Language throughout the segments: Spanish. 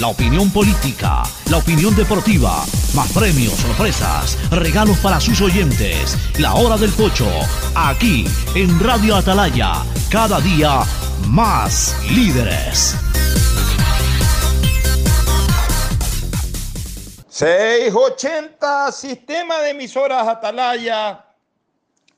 la opinión política, la opinión deportiva, más premios, sorpresas, regalos para sus oyentes. La hora del pocho, aquí en Radio Atalaya, cada día más líderes. 680, sistema de emisoras Atalaya.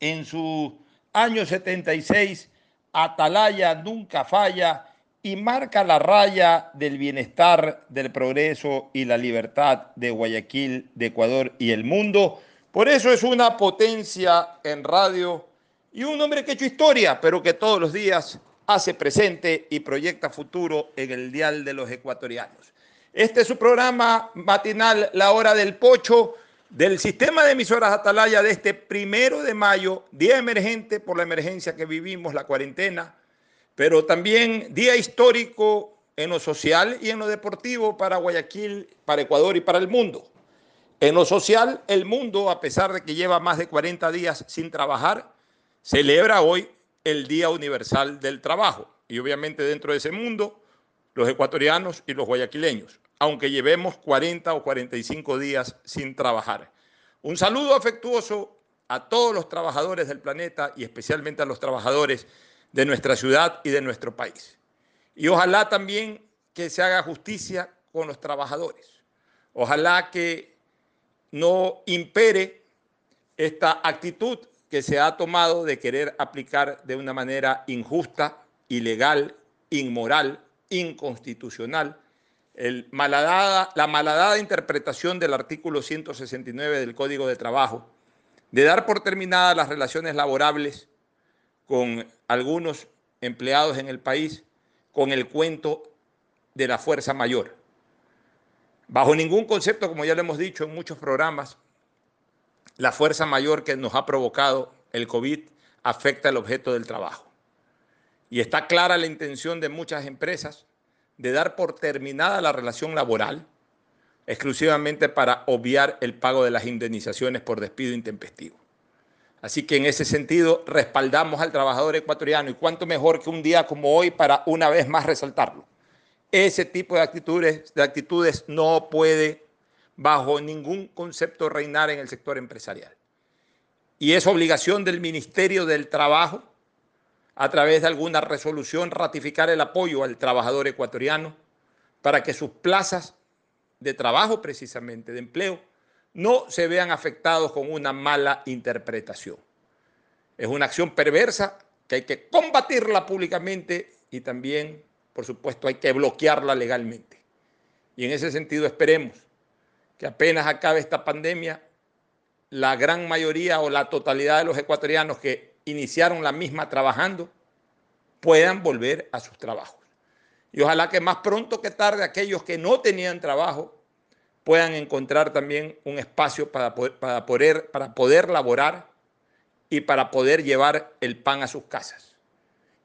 En su año 76, Atalaya nunca falla y marca la raya del bienestar, del progreso y la libertad de Guayaquil, de Ecuador y el mundo. Por eso es una potencia en radio y un hombre que ha hecho historia, pero que todos los días hace presente y proyecta futuro en el dial de los ecuatorianos. Este es su programa matinal, La Hora del Pocho, del sistema de emisoras Atalaya de este primero de mayo, día emergente por la emergencia que vivimos, la cuarentena pero también día histórico en lo social y en lo deportivo para Guayaquil, para Ecuador y para el mundo. En lo social, el mundo, a pesar de que lleva más de 40 días sin trabajar, celebra hoy el Día Universal del Trabajo. Y obviamente dentro de ese mundo, los ecuatorianos y los guayaquileños, aunque llevemos 40 o 45 días sin trabajar. Un saludo afectuoso a todos los trabajadores del planeta y especialmente a los trabajadores de nuestra ciudad y de nuestro país. Y ojalá también que se haga justicia con los trabajadores. Ojalá que no impere esta actitud que se ha tomado de querer aplicar de una manera injusta, ilegal, inmoral, inconstitucional, la malhadada interpretación del artículo 169 del Código de Trabajo, de dar por terminadas las relaciones laborables con algunos empleados en el país con el cuento de la fuerza mayor. Bajo ningún concepto, como ya lo hemos dicho en muchos programas, la fuerza mayor que nos ha provocado el COVID afecta el objeto del trabajo. Y está clara la intención de muchas empresas de dar por terminada la relación laboral exclusivamente para obviar el pago de las indemnizaciones por despido intempestivo. Así que en ese sentido respaldamos al trabajador ecuatoriano y cuánto mejor que un día como hoy para una vez más resaltarlo. Ese tipo de actitudes, de actitudes no puede bajo ningún concepto reinar en el sector empresarial. Y es obligación del Ministerio del Trabajo, a través de alguna resolución, ratificar el apoyo al trabajador ecuatoriano para que sus plazas de trabajo, precisamente, de empleo, no se vean afectados con una mala interpretación. Es una acción perversa que hay que combatirla públicamente y también, por supuesto, hay que bloquearla legalmente. Y en ese sentido esperemos que apenas acabe esta pandemia, la gran mayoría o la totalidad de los ecuatorianos que iniciaron la misma trabajando puedan volver a sus trabajos. Y ojalá que más pronto que tarde aquellos que no tenían trabajo puedan encontrar también un espacio para poder, para poder, para poder laborar y para poder llevar el pan a sus casas.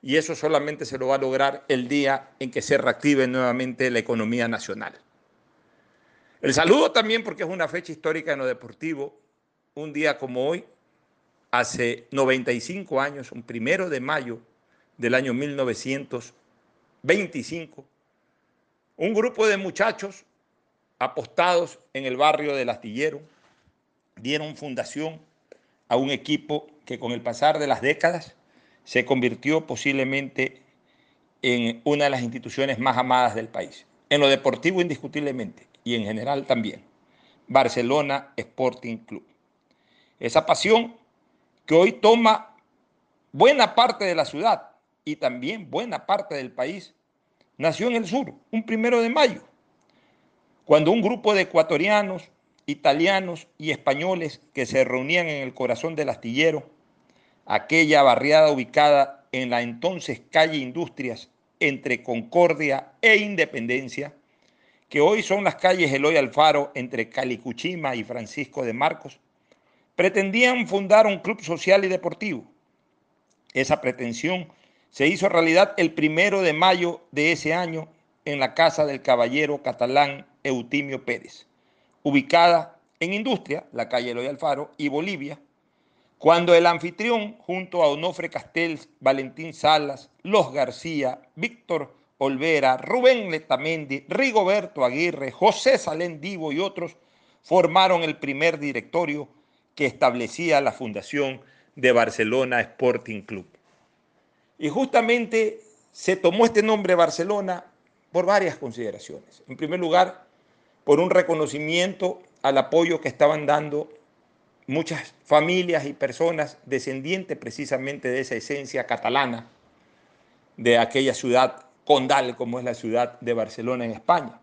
Y eso solamente se lo va a lograr el día en que se reactive nuevamente la economía nacional. El saludo también porque es una fecha histórica en lo deportivo. Un día como hoy, hace 95 años, un primero de mayo del año 1925, un grupo de muchachos apostados en el barrio del Astillero, dieron fundación a un equipo que con el pasar de las décadas se convirtió posiblemente en una de las instituciones más amadas del país. En lo deportivo indiscutiblemente y en general también. Barcelona Sporting Club. Esa pasión que hoy toma buena parte de la ciudad y también buena parte del país, nació en el sur, un primero de mayo, cuando un grupo de ecuatorianos, italianos y españoles que se reunían en el corazón del astillero, aquella barriada ubicada en la entonces calle Industrias entre Concordia e Independencia, que hoy son las calles Eloy Alfaro entre Calicuchima y Francisco de Marcos, pretendían fundar un club social y deportivo. Esa pretensión se hizo realidad el primero de mayo de ese año en la casa del caballero catalán Eutimio Pérez, ubicada en Industria, la calle Eloy Alfaro, y Bolivia, cuando el anfitrión, junto a Onofre Castells, Valentín Salas, Los García, Víctor Olvera, Rubén Letamendi, Rigoberto Aguirre, José Salén Divo y otros, formaron el primer directorio que establecía la fundación de Barcelona Sporting Club. Y justamente se tomó este nombre Barcelona por varias consideraciones. En primer lugar, por un reconocimiento al apoyo que estaban dando muchas familias y personas descendientes precisamente de esa esencia catalana de aquella ciudad condal como es la ciudad de Barcelona en España.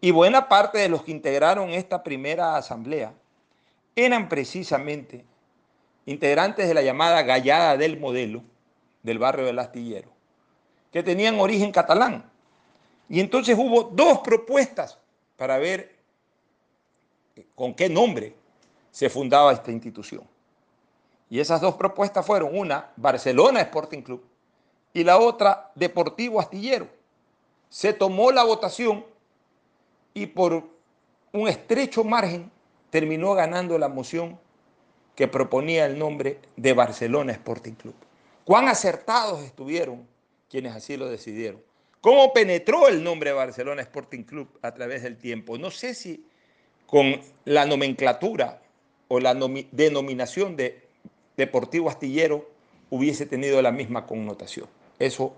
Y buena parte de los que integraron esta primera asamblea eran precisamente integrantes de la llamada Gallada del Modelo del barrio del Astillero, que tenían origen catalán. Y entonces hubo dos propuestas para ver con qué nombre se fundaba esta institución. Y esas dos propuestas fueron una, Barcelona Sporting Club, y la otra, Deportivo Astillero. Se tomó la votación y por un estrecho margen terminó ganando la moción que proponía el nombre de Barcelona Sporting Club. Cuán acertados estuvieron quienes así lo decidieron. ¿Cómo penetró el nombre Barcelona Sporting Club a través del tiempo? No sé si con la nomenclatura o la denominación de Deportivo Astillero hubiese tenido la misma connotación. Eso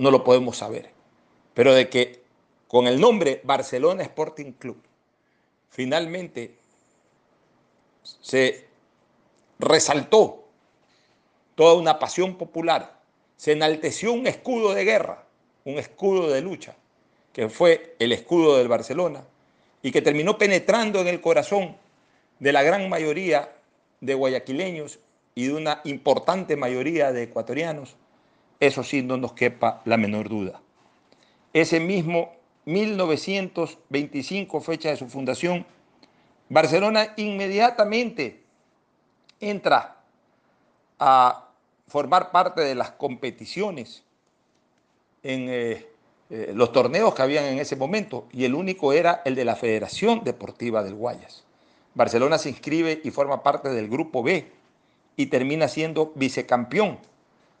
no lo podemos saber. Pero de que con el nombre Barcelona Sporting Club finalmente se resaltó toda una pasión popular, se enalteció un escudo de guerra, un escudo de lucha, que fue el escudo del Barcelona, y que terminó penetrando en el corazón de la gran mayoría de guayaquileños y de una importante mayoría de ecuatorianos, eso sí no nos quepa la menor duda. Ese mismo 1925, fecha de su fundación, Barcelona inmediatamente entra a formar parte de las competiciones en eh, eh, los torneos que habían en ese momento y el único era el de la Federación Deportiva del Guayas. Barcelona se inscribe y forma parte del Grupo B y termina siendo vicecampeón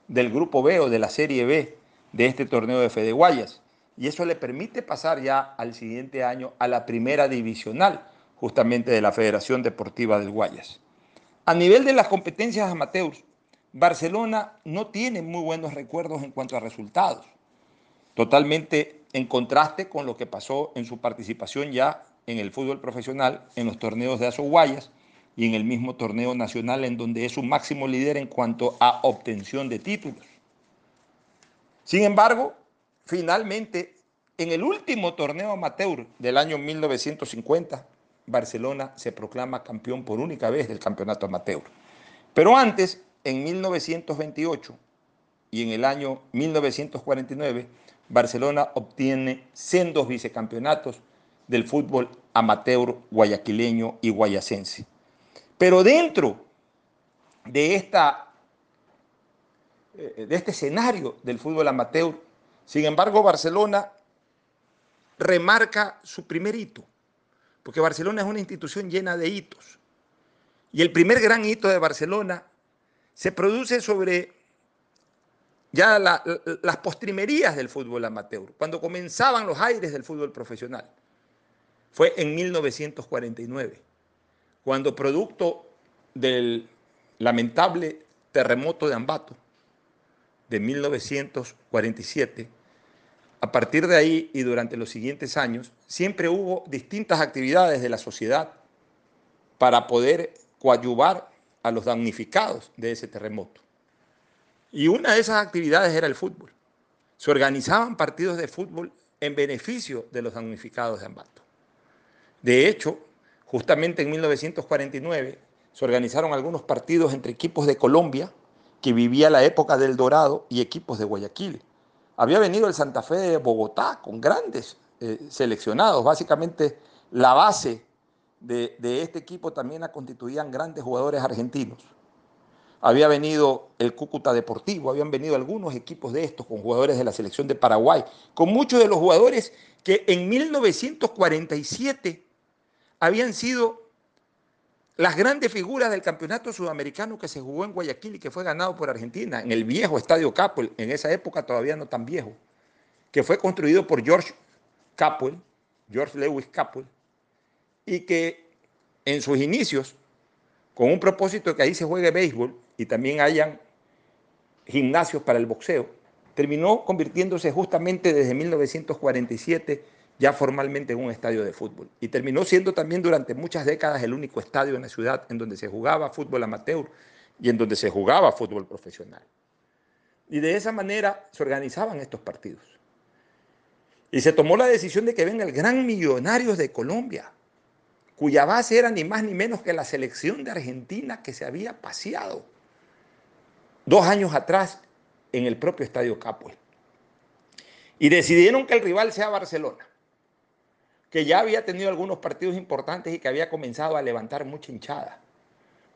del Grupo B o de la Serie B de este torneo de Fede Guayas. Y eso le permite pasar ya al siguiente año a la primera divisional, justamente de la Federación Deportiva del Guayas. A nivel de las competencias amateurs, Barcelona no tiene muy buenos recuerdos en cuanto a resultados, totalmente en contraste con lo que pasó en su participación ya en el fútbol profesional, en los torneos de Guayas y en el mismo torneo nacional en donde es un máximo líder en cuanto a obtención de títulos. Sin embargo, finalmente, en el último torneo amateur del año 1950, Barcelona se proclama campeón por única vez del campeonato amateur. Pero antes, en 1928 y en el año 1949, Barcelona obtiene sendos vicecampeonatos del fútbol amateur guayaquileño y guayacense. Pero dentro de, esta, eh, de este escenario del fútbol amateur, sin embargo, Barcelona remarca su primer hito, porque Barcelona es una institución llena de hitos. Y el primer gran hito de Barcelona se produce sobre ya las postrimerías del fútbol amateur, cuando comenzaban los aires del fútbol profesional. Fue en 1949 cuando producto del lamentable terremoto de Ambato de 1947, a partir de ahí y durante los siguientes años, siempre hubo distintas actividades de la sociedad para poder coadyuvar a los damnificados de ese terremoto. Y una de esas actividades era el fútbol. Se organizaban partidos de fútbol en beneficio de los damnificados de Ambato. De hecho, Justamente en 1949 se organizaron algunos partidos entre equipos de Colombia, que vivía la época del Dorado, y equipos de Guayaquil. Había venido el Santa Fe de Bogotá con grandes eh, seleccionados, básicamente la base de, de este equipo también la constituían grandes jugadores argentinos. Había venido el Cúcuta Deportivo, habían venido algunos equipos de estos con jugadores de la selección de Paraguay, con muchos de los jugadores que en 1947 habían sido las grandes figuras del campeonato sudamericano que se jugó en Guayaquil y que fue ganado por Argentina, en el viejo Estadio Capel, en esa época todavía no tan viejo, que fue construido por George Capwell, George Lewis Capwell, y que en sus inicios, con un propósito de que ahí se juegue béisbol y también hayan gimnasios para el boxeo, terminó convirtiéndose justamente desde 1947 ya formalmente en un estadio de fútbol. Y terminó siendo también durante muchas décadas el único estadio en la ciudad en donde se jugaba fútbol amateur y en donde se jugaba fútbol profesional. Y de esa manera se organizaban estos partidos. Y se tomó la decisión de que venga el gran Millonarios de Colombia, cuya base era ni más ni menos que la selección de Argentina que se había paseado dos años atrás en el propio Estadio Capuel. Y decidieron que el rival sea Barcelona que ya había tenido algunos partidos importantes y que había comenzado a levantar mucha hinchada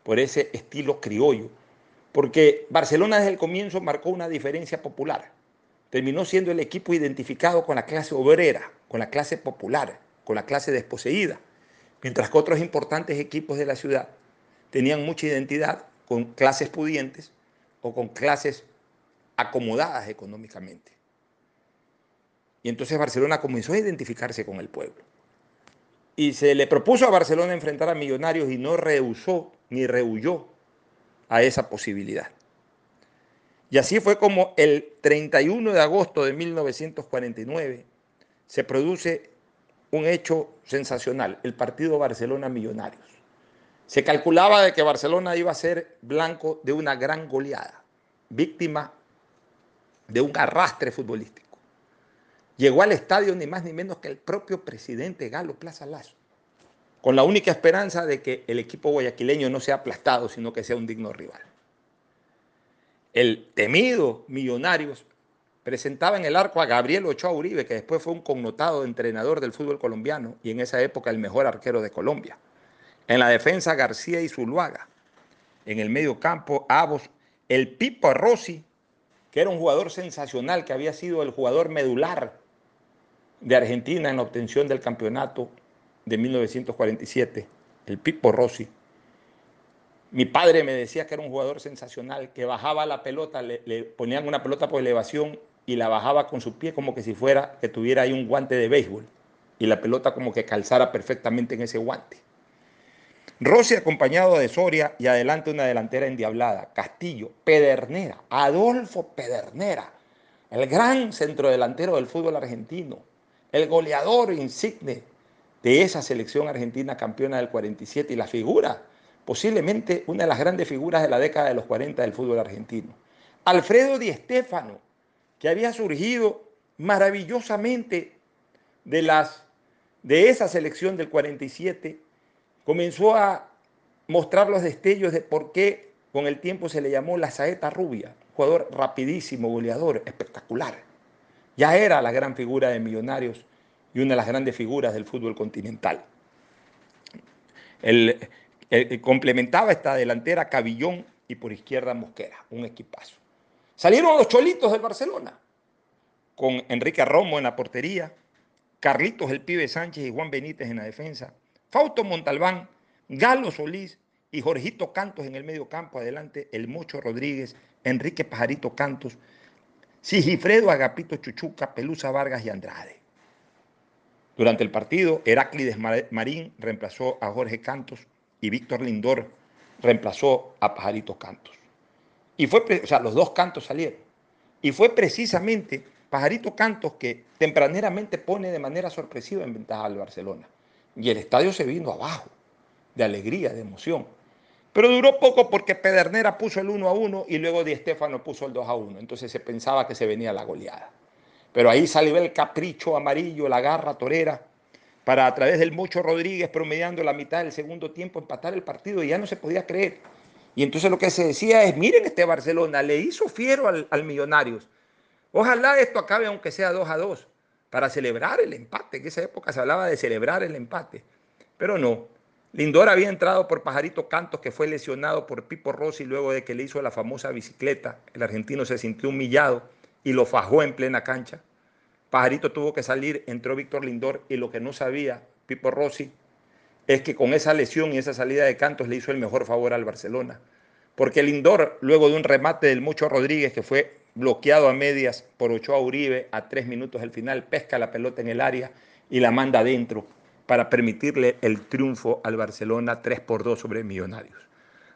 por ese estilo criollo. Porque Barcelona desde el comienzo marcó una diferencia popular. Terminó siendo el equipo identificado con la clase obrera, con la clase popular, con la clase desposeída. Mientras que otros importantes equipos de la ciudad tenían mucha identidad con clases pudientes o con clases acomodadas económicamente. Y entonces Barcelona comenzó a identificarse con el pueblo. Y se le propuso a Barcelona enfrentar a Millonarios y no rehusó ni rehuyó a esa posibilidad. Y así fue como el 31 de agosto de 1949 se produce un hecho sensacional, el partido Barcelona-Millonarios. Se calculaba de que Barcelona iba a ser blanco de una gran goleada, víctima de un arrastre futbolístico. Llegó al estadio ni más ni menos que el propio presidente Galo Plaza Lazo, con la única esperanza de que el equipo guayaquileño no sea aplastado, sino que sea un digno rival. El temido Millonarios presentaba en el arco a Gabriel Ochoa Uribe, que después fue un connotado entrenador del fútbol colombiano y en esa época el mejor arquero de Colombia. En la defensa García y Zuluaga. En el medio campo Avos, el Pipo Rossi, que era un jugador sensacional, que había sido el jugador medular de Argentina en la obtención del campeonato de 1947, el Pipo Rossi. Mi padre me decía que era un jugador sensacional, que bajaba la pelota, le, ponían una pelota por elevación y la bajaba con su pie como que si fuera que tuviera ahí un guante de béisbol y la pelota como que calzara perfectamente en ese guante. Rossi acompañado de Soria y adelante una delantera endiablada, Castillo, Pedernera, Adolfo Pedernera, el gran centrodelantero del fútbol argentino, el goleador insigne de esa selección argentina campeona del 47 y la figura, posiblemente una de las grandes figuras de la década de los 40 del fútbol argentino. Alfredo Di Stéfano, que había surgido maravillosamente de, las, de esa selección del 47, comenzó a mostrar los destellos de por qué con el tiempo se le llamó la saeta rubia, jugador rapidísimo, goleador, espectacular. Ya era la gran figura de Millonarios y una de las grandes figuras del fútbol continental. El, complementaba esta delantera Cabillón y por izquierda Mosquera, un equipazo. Salieron los cholitos del Barcelona, con Enrique Romo en la portería, Carlitos el Pibe Sánchez y Juan Benítez en la defensa, Fausto Montalbán, Galo Solís y Jorgito Cantos en el medio campo, adelante el Mocho Rodríguez, Enrique Pajarito Cantos, Sigifredo Agapito Chuchuca, Pelusa Vargas y Andrade. Durante el partido, Heráclides Marín reemplazó a Jorge Cantos y Víctor Lindor reemplazó a Pajarito Cantos. Y fue, o sea, los dos cantos salieron. Y fue precisamente Pajarito Cantos que tempraneramente pone de manera sorpresiva en ventaja al Barcelona. Y el estadio se vino abajo, de alegría, de emoción. Pero duró poco porque Pedernera puso el 1 a 1 y luego Di Stéfano puso el 2 a 1. Entonces se pensaba que se venía la goleada. Pero ahí salió el capricho amarillo, la garra torera, para a través del Mocho Rodríguez promediando la mitad del segundo tiempo empatar el partido y ya no se podía creer. Y entonces lo que se decía es, miren este Barcelona, le hizo fiero al, al Millonarios. Ojalá esto acabe aunque sea 2 a 2, para celebrar el empate, en esa época se hablaba de celebrar el empate. Pero no, Lindor había entrado por Pajarito Cantos, que fue lesionado por Pipo Rossi luego de que le hizo la famosa bicicleta. El argentino se sintió humillado y lo fajó en plena cancha. Pajarito tuvo que salir, entró Víctor Lindor y lo que no sabía Pipo Rossi es que con esa lesión y esa salida de Cantos le hizo el mejor favor al Barcelona. Porque Lindor, luego de un remate del Mucho Rodríguez que fue bloqueado a medias por Ochoa Uribe a tres minutos del final, pesca la pelota en el área y la manda adentro para permitirle el triunfo al Barcelona 3 por 2 sobre Millonarios.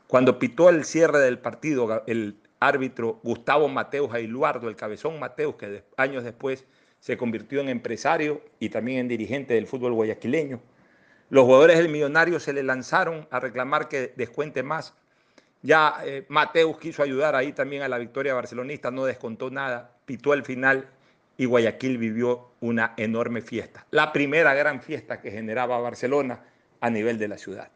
Cuando pitó el cierre del partido, el árbitro Gustavo Mateus Ailuardo, el cabezón Mateus, que años después se convirtió en empresario y también en dirigente del fútbol guayaquileño, los jugadores del Millonario se le lanzaron a reclamar que descuente más. Ya eh, Mateus quiso ayudar ahí también a la victoria barcelonista, no descontó nada, pitó el final y Guayaquil vivió una enorme fiesta, la primera gran fiesta que generaba Barcelona a nivel de la ciudad.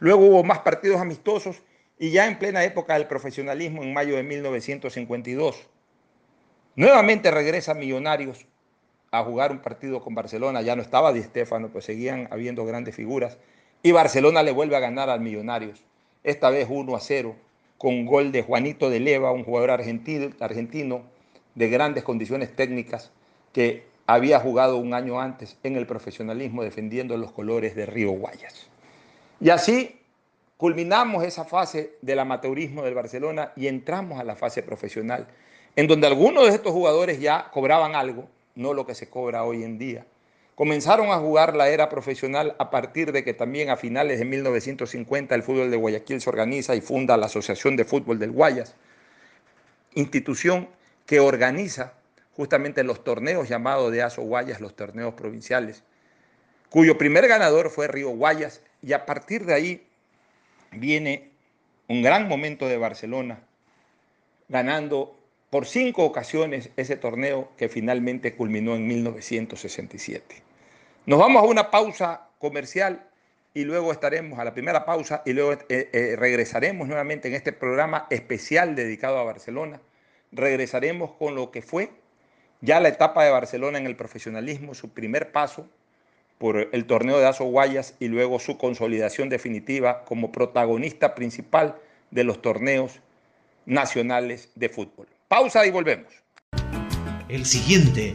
Luego hubo más partidos amistosos y ya en plena época del profesionalismo, en mayo de 1952, nuevamente regresa Millonarios a jugar un partido con Barcelona, ya no estaba Di Stéfano, pues seguían habiendo grandes figuras, y Barcelona le vuelve a ganar al Millonarios, esta vez 1 a 0, con gol de Juanito de Leva, un jugador argentino, argentino de grandes condiciones técnicas que había jugado un año antes en el profesionalismo defendiendo los colores de Río Guayas. Y así culminamos esa fase del amateurismo del Barcelona y entramos a la fase profesional, en donde algunos de estos jugadores ya cobraban algo, no lo que se cobra hoy en día. Comenzaron a jugar la era profesional a partir de que también a finales de 1950 el fútbol de Guayaquil se organiza y funda la Asociación de Fútbol del Guayas, institución que organiza justamente los torneos llamados de Aso Guayas, los torneos provinciales, cuyo primer ganador fue Río Guayas, y a partir de ahí viene un gran momento de Barcelona, ganando por cinco ocasiones ese torneo que finalmente culminó en 1967. Nos vamos a una pausa comercial y luego estaremos a la primera pausa y luego eh, eh, regresaremos nuevamente en este programa especial dedicado a Barcelona regresaremos con lo que fue ya la etapa de Barcelona en el profesionalismo, su primer paso por el torneo de Aso Guayas y luego su consolidación definitiva como protagonista principal de los torneos nacionales de fútbol. Pausa y volvemos. El siguiente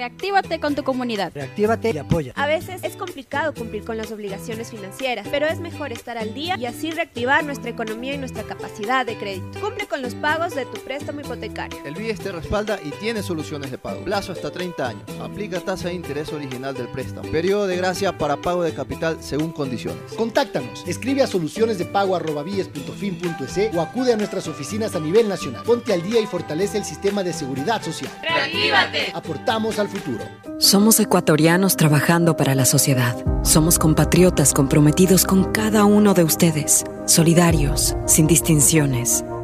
Reactívate con tu comunidad. Reactívate y apoya. A veces es complicado cumplir con las obligaciones financieras, pero es mejor estar al día y así reactivar nuestra economía y nuestra capacidad de crédito. Cumple con los pagos de tu préstamo hipotecario. El BIES te respalda y tiene soluciones de pago. Plazo hasta 30 años. Aplica tasa de interés original del préstamo. Periodo de gracia para pago de capital según condiciones. Contáctanos. Escribe a solucionesdepago.bies.fin.es o acude a nuestras oficinas a nivel nacional. Ponte al día y fortalece el sistema de seguridad social. ¡Reactívate! Aportamos al Somos ecuatorianos trabajando para la sociedad. Somos compatriotas comprometidos con cada uno de ustedes, solidarios, sin distinciones.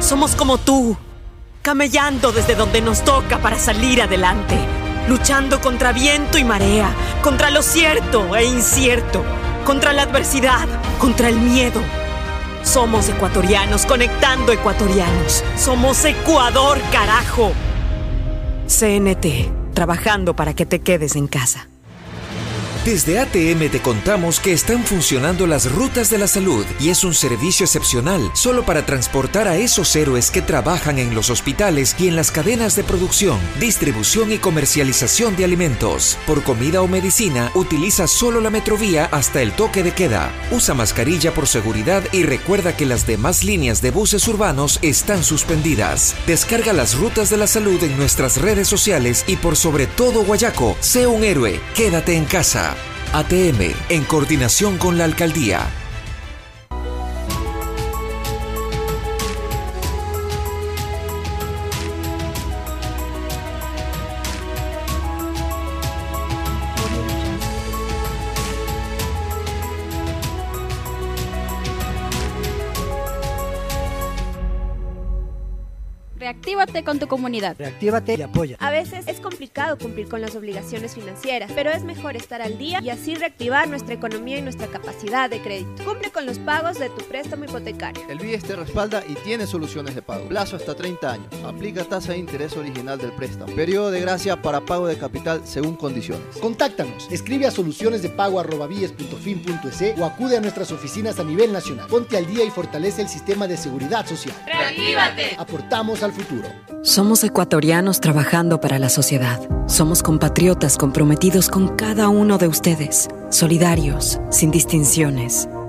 Somos como tú, camellando desde donde nos toca para salir adelante, luchando contra viento y marea, contra lo cierto e incierto, contra la adversidad, contra el miedo. Somos ecuatorianos conectando ecuatorianos. Somos Ecuador, carajo. CNT, trabajando para que te quedes en casa. Desde ATM te contamos que están funcionando las rutas de la salud y es un servicio excepcional solo para transportar a esos héroes que trabajan en los hospitales y en las cadenas de producción, distribución y comercialización de alimentos. Por comida o medicina, utiliza solo la metrovía hasta el toque de queda. Usa mascarilla por seguridad y recuerda que las demás líneas de buses urbanos están suspendidas. Descarga las rutas de la salud en nuestras redes sociales y por sobre todo Guayaco, sé un héroe, quédate en casa. ATM, en coordinación con la alcaldía. Con tu comunidad. Reactívate y apoya. A veces es complicado cumplir con las obligaciones financieras, pero es mejor estar al día y así reactivar nuestra economía y nuestra capacidad de crédito. Cumple con los pagos de tu préstamo hipotecario. El BIES te respalda y tiene soluciones de pago. Plazo hasta 30 años. Aplica tasa de interés original del préstamo. Periodo de gracia para pago de capital según condiciones. Contáctanos. Escribe a soluciones de pago o acude a nuestras oficinas a nivel nacional. Ponte al día y fortalece el sistema de seguridad social. ¡Reactívate! Aportamos al futuro. Somos ecuatorianos trabajando para la sociedad. Somos compatriotas comprometidos con cada uno de ustedes, solidarios, sin distinciones.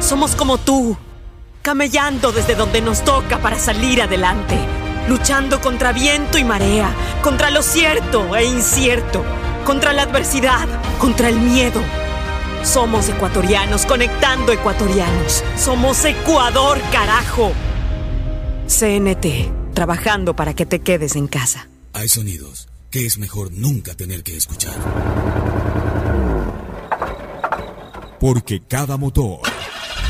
Somos como tú, camellando desde donde nos toca para salir adelante, luchando contra viento y marea, contra lo cierto e incierto, contra la adversidad, contra el miedo. Somos ecuatorianos conectando ecuatorianos. Somos Ecuador, carajo. CNT, trabajando para que te quedes en casa. Hay sonidos que es mejor nunca tener que escuchar. Porque cada motor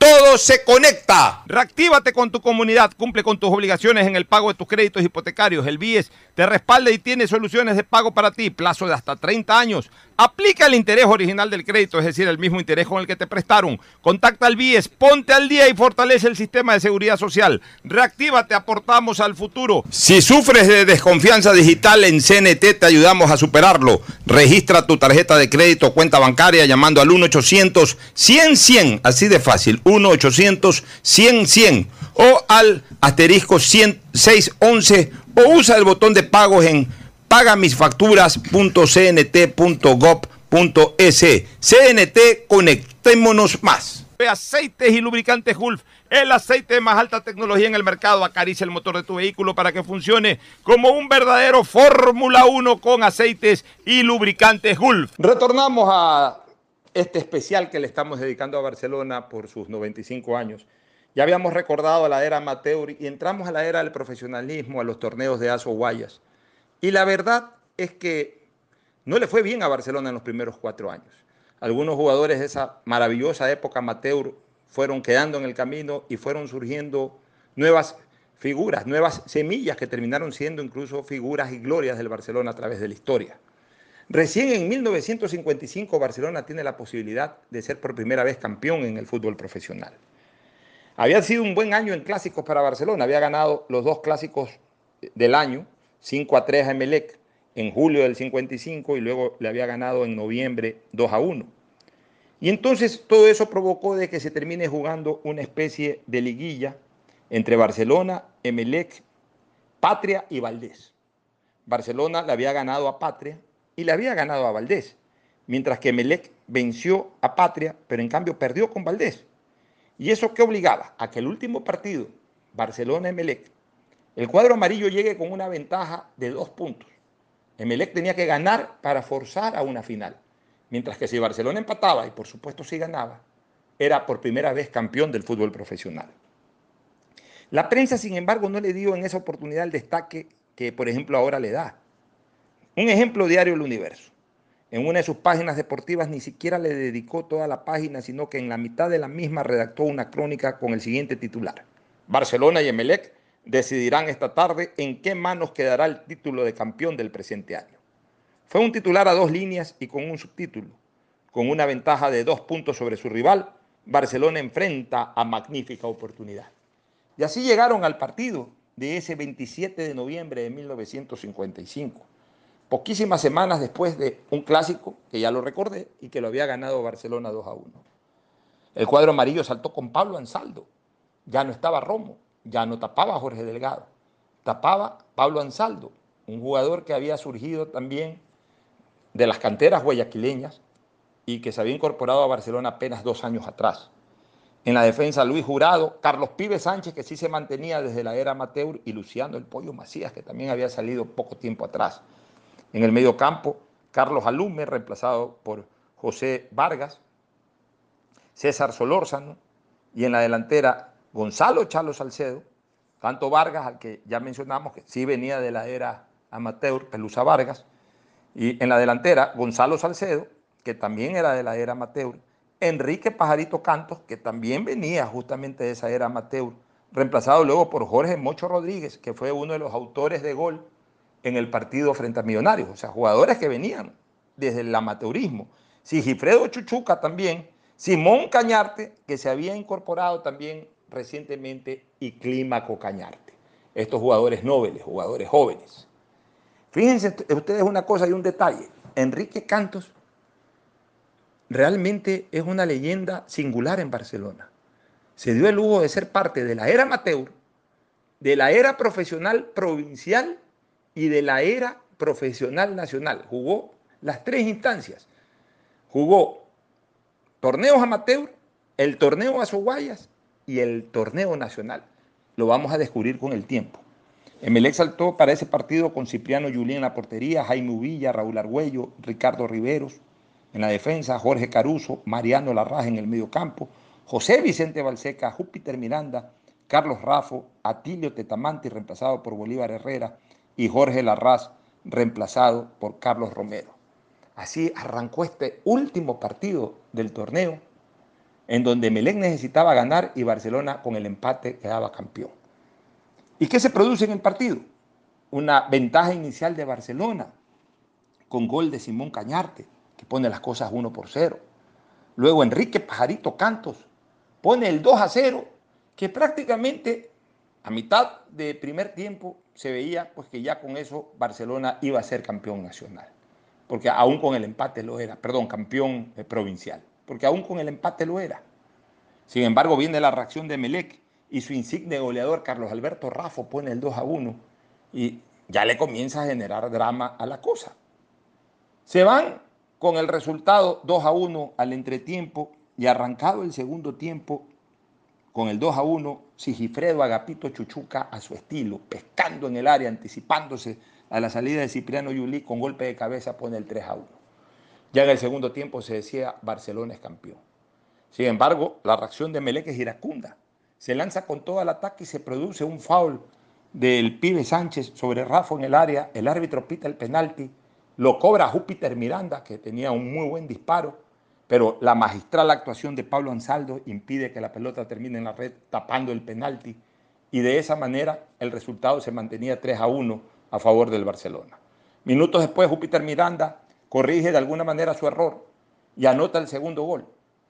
todo se conecta. Reactívate con tu comunidad, cumple con tus obligaciones en el pago de tus créditos hipotecarios. El BIES te respalda y tiene soluciones de pago para ti, plazo de hasta 30 años. Aplica el interés original del crédito, es decir, el mismo interés con el que te prestaron. Contacta al BIES, ponte al día y fortalece el sistema de seguridad social. Reactívate, aportamos al futuro. Si sufres de desconfianza digital en CNT, te ayudamos a superarlo. Registra tu tarjeta de crédito o cuenta bancaria llamando al 1-800-100-100, así de fácil, 1-800-100-100 o al asterisco 611 o usa el botón de pagos en pagamisfacturas.cnt.gov.es. CNT, conectémonos más. Aceites y lubricantes Gulf. El aceite de más alta tecnología en el mercado acaricia el motor de tu vehículo para que funcione como un verdadero Fórmula 1 con aceites y lubricantes Gulf. Retornamos a este especial que le estamos dedicando a Barcelona por sus 95 años. Ya habíamos recordado la era amateur y entramos a la era del profesionalismo, a los torneos de Aso Guayas. Y la verdad es que no le fue bien a Barcelona en los primeros cuatro años. Algunos jugadores de esa maravillosa época amateur fueron quedando en el camino y fueron surgiendo nuevas figuras, nuevas semillas que terminaron siendo incluso figuras y glorias del Barcelona a través de la historia. Recién en 1955 Barcelona tiene la posibilidad de ser por primera vez campeón en el fútbol profesional. Había sido un buen año en clásicos para Barcelona, había ganado los dos clásicos del año, 5 a 3 a Emelec en julio del 55 y luego le había ganado en noviembre 2 a 1. Y entonces todo eso provocó de que se termine jugando una especie de liguilla entre Barcelona, Emelec, Patria y Valdés. Barcelona le había ganado a Patria y le había ganado a Valdés, mientras que Emelec venció a Patria, pero en cambio perdió con Valdés. ¿Y eso qué obligaba? A que el último partido, Barcelona-Emelec, el cuadro amarillo llegue con una ventaja de dos puntos. Emelec tenía que ganar para forzar a una final. Mientras que si Barcelona empataba, y por supuesto si ganaba, era por primera vez campeón del fútbol profesional. La prensa, sin embargo, no le dio en esa oportunidad el destaque que, por ejemplo, ahora le da. Un ejemplo diario del universo. En una de sus páginas deportivas ni siquiera le dedicó toda la página, sino que en la mitad de la misma redactó una crónica con el siguiente titular. Barcelona y Emelec decidirán esta tarde en qué manos quedará el título de campeón del presente año. Fue un titular a dos líneas y con un subtítulo. Con una ventaja de dos puntos sobre su rival, Barcelona enfrenta a magnífica oportunidad. Y así llegaron al partido de ese 27 de noviembre de 1955, poquísimas semanas después de un clásico que ya lo recordé y que lo había ganado Barcelona 2 a 1. El cuadro amarillo saltó con Pablo Ansaldo, ya no estaba Romo, ya no tapaba Jorge Delgado, tapaba Pablo Ansaldo, un jugador que había surgido también de las canteras guayaquileñas y que se había incorporado a Barcelona apenas dos años atrás. En la defensa, Luis Jurado, Carlos Pibe Sánchez, que sí se mantenía desde la era amateur, y Luciano El Pollo Macías, que también había salido poco tiempo atrás. En el medio campo, Carlos Alume, reemplazado por José Vargas, César Solórzano, y en la delantera, Gonzalo Chalo Salcedo, tanto Vargas, al que ya mencionamos, que sí venía de la era amateur, Pelusa Vargas, y en la delantera, Gonzalo Salcedo, que también era de la era amateur, Enrique Pajarito Cantos, que también venía justamente de esa era amateur, reemplazado luego por Jorge Mocho Rodríguez, que fue uno de los autores de gol en el partido frente a Millonarios, o sea, jugadores que venían desde el amateurismo. Sigifredo Chuchuca también, Simón Cañarte, que se había incorporado también recientemente, y Clímaco Cañarte. Estos jugadores nobles, jugadores jóvenes. Fíjense ustedes una cosa y un detalle. Enrique Cantos realmente es una leyenda singular en Barcelona. Se dio el lujo de ser parte de la era amateur, de la era profesional provincial y de la era profesional nacional. Jugó las tres instancias. Jugó torneos amateur, el torneo Azoguayas y el torneo nacional. Lo vamos a descubrir con el tiempo. Emelec saltó para ese partido con Cipriano Julián en la portería, Jaime Uvilla, Raúl Argüello, Ricardo Riveros. En la defensa, Jorge Caruso, Mariano Larraje en el medio campo, José Vicente Balseca, Júpiter Miranda, Carlos Rafo, Atilio Tetamanti, reemplazado por Bolívar Herrera, y Jorge Larraz, reemplazado por Carlos Romero. Así arrancó este último partido del torneo, en donde Emelec necesitaba ganar y Barcelona con el empate quedaba campeón. ¿Y qué se produce en el partido? Una ventaja inicial de Barcelona, con gol de Simón Cañarte, que pone las cosas 1 por 0. Luego Enrique Pajarito Cantos pone el 2 a 0, que prácticamente a mitad de primer tiempo se veía pues que ya con eso Barcelona iba a ser campeón nacional, porque aún con el empate lo era, perdón, campeón eh, provincial, porque aún con el empate lo era. Sin embargo, viene la reacción de Melec y su insigne goleador Carlos Alberto Rafo pone el 2 a 1 y ya le comienza a generar drama a la cosa. Se van con el resultado 2 a 1 al entretiempo y arrancado el segundo tiempo con el 2 a 1, Sigifredo Agapito Chuchuca a su estilo, pescando en el área, anticipándose a la salida de Cipriano Yulí con golpe de cabeza pone el 3 a 1. Ya en el segundo tiempo se decía Barcelona es campeón. Sin embargo, la reacción de Melec es iracunda se lanza con todo el ataque y se produce un foul del pibe Sánchez sobre Rafa en el área, el árbitro pita el penalti, lo cobra Júpiter Miranda, que tenía un muy buen disparo, pero la magistral actuación de Pablo Ansaldo impide que la pelota termine en la red tapando el penalti y de esa manera el resultado se mantenía 3 a 1 a favor del Barcelona. Minutos después Júpiter Miranda corrige de alguna manera su error y anota el segundo gol.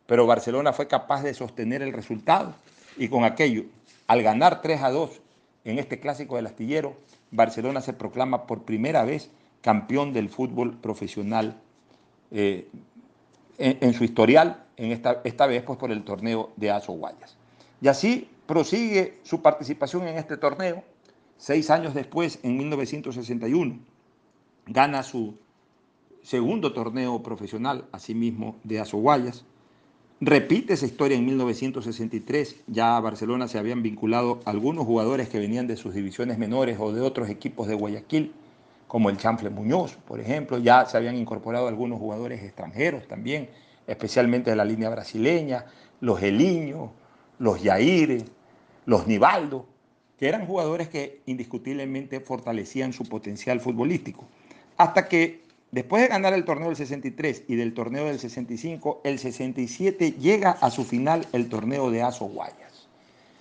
Pero Barcelona fue capaz de sostener el resultado y con aquello, al ganar 3 a 2 en este clásico del astillero, Barcelona se proclama por primera vez campeón del fútbol profesional eh, en, su historial, en esta, esta vez pues, por el torneo de Aso Guayas. Y así prosigue su participación en este torneo. Seis años después, en 1961, gana su segundo torneo profesional, asimismo de Guayas. Repite esa historia en 1963. Ya a Barcelona se habían vinculado algunos jugadores que venían de sus divisiones menores o de otros equipos de Guayaquil, como el Chanfle Muñoz, por ejemplo. Ya se habían incorporado algunos jugadores extranjeros también, especialmente de la línea brasileña, los Eliños, los Yaire, los Nivaldo, que eran jugadores que indiscutiblemente fortalecían su potencial futbolístico. Hasta que Después de ganar el torneo del 63 y del torneo del 65, el 67 llega a su final el torneo de Aso Guayas.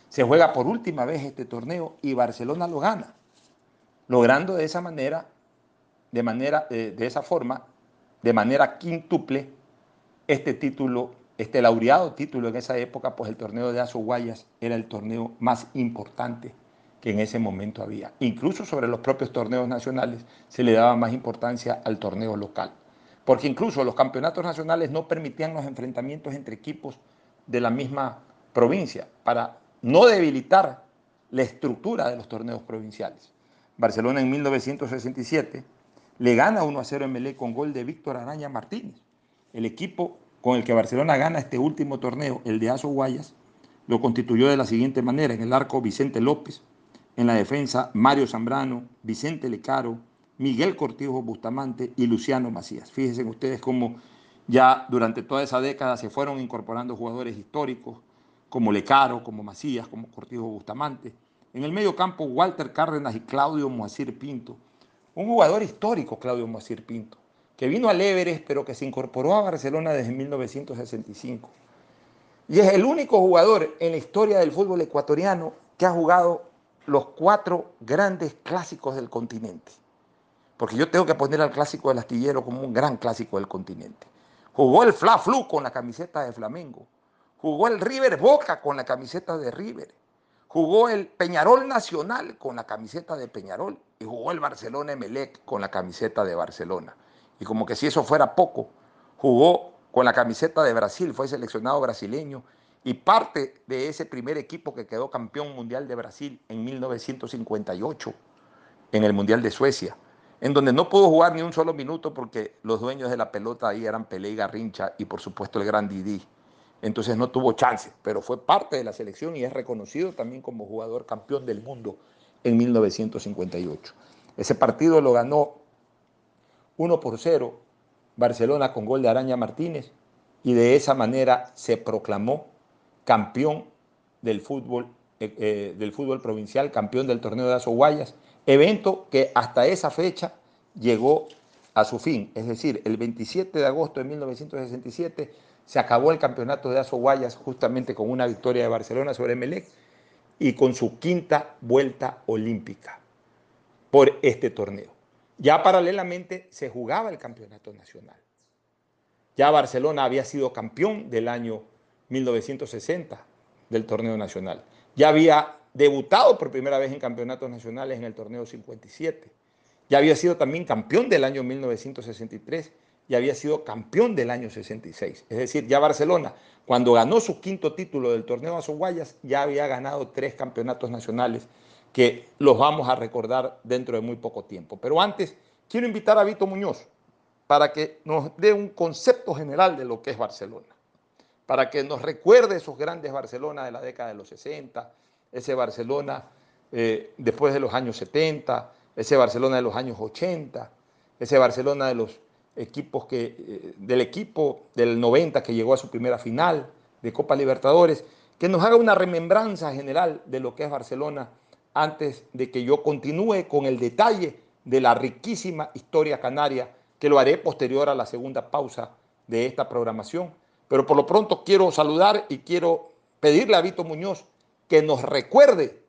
Se juega por última vez este torneo y Barcelona lo gana, logrando de esa manera, de, manera, de, esa forma, de manera quintuple, este título, este laureado título en esa época, pues el torneo de Aso Guayas era el torneo más importante que en ese momento había. Incluso sobre los propios torneos nacionales se le daba más importancia al torneo local. Porque incluso los campeonatos nacionales no permitían los enfrentamientos entre equipos de la misma provincia para no debilitar la estructura de los torneos provinciales. Barcelona en 1967 le gana 1 a 0 en con gol de Víctor Araña Martínez. El equipo con el que Barcelona gana este último torneo, el de Aso Guayas, lo constituyó de la siguiente manera. En el arco Vicente López, en la defensa, Mario Zambrano, Vicente Lecaro, Miguel Cortijo Bustamante y Luciano Macías. Fíjense ustedes cómo ya durante toda esa década se fueron incorporando jugadores históricos como Lecaro, como Macías, como Cortijo Bustamante. En el medio campo, Walter Cárdenas y Claudio Moacir Pinto. Un jugador histórico, Claudio Moacir Pinto, que vino al Everest, pero que se incorporó a Barcelona desde 1965. Y es el único jugador en la historia del fútbol ecuatoriano que ha jugado los cuatro grandes clásicos del continente. Porque yo tengo que poner al clásico del astillero como un gran clásico del continente. Jugó el Fla Flu con la camiseta de Flamengo. Jugó el River Boca con la camiseta de River. Jugó el Peñarol Nacional con la camiseta de Peñarol. Y jugó el Barcelona Emelec con la camiseta de Barcelona. Y como que si eso fuera poco, jugó con la camiseta de Brasil, fue seleccionado brasileño y parte de ese primer equipo que quedó campeón mundial de Brasil en 1958 en el Mundial de Suecia, en donde no pudo jugar ni un solo minuto porque los dueños de la pelota ahí eran Pelé y Garrincha y por supuesto el gran Didi. Entonces no tuvo chance, pero fue parte de la selección y es reconocido también como jugador campeón del mundo en 1958. Ese partido lo ganó 1 por 0 Barcelona con gol de Araña Martínez y de esa manera se proclamó campeón del fútbol, eh, eh, del fútbol provincial, campeón del torneo de Guayas, evento que hasta esa fecha llegó a su fin. Es decir, el 27 de agosto de 1967 se acabó el campeonato de Guayas justamente con una victoria de Barcelona sobre Melec y con su quinta vuelta olímpica por este torneo. Ya paralelamente se jugaba el campeonato nacional. Ya Barcelona había sido campeón del año 1960 del torneo nacional. Ya había debutado por primera vez en campeonatos nacionales en el torneo 57. Ya había sido también campeón del año 1963 y había sido campeón del año 66. Es decir, ya Barcelona, cuando ganó su quinto título del torneo Azoguayas, ya había ganado tres campeonatos nacionales que los vamos a recordar dentro de muy poco tiempo. Pero antes, quiero invitar a Vito Muñoz para que nos dé un concepto general de lo que es Barcelona para que nos recuerde esos grandes Barcelona de la década de los 60, ese Barcelona eh, después de los años 70, ese Barcelona de los años 80, ese Barcelona de los equipos que, eh, del equipo del 90 que llegó a su primera final de Copa Libertadores, que nos haga una remembranza general de lo que es Barcelona antes de que yo continúe con el detalle de la riquísima historia canaria, que lo haré posterior a la segunda pausa de esta programación pero por lo pronto quiero saludar y quiero pedirle a Vito Muñoz que nos recuerde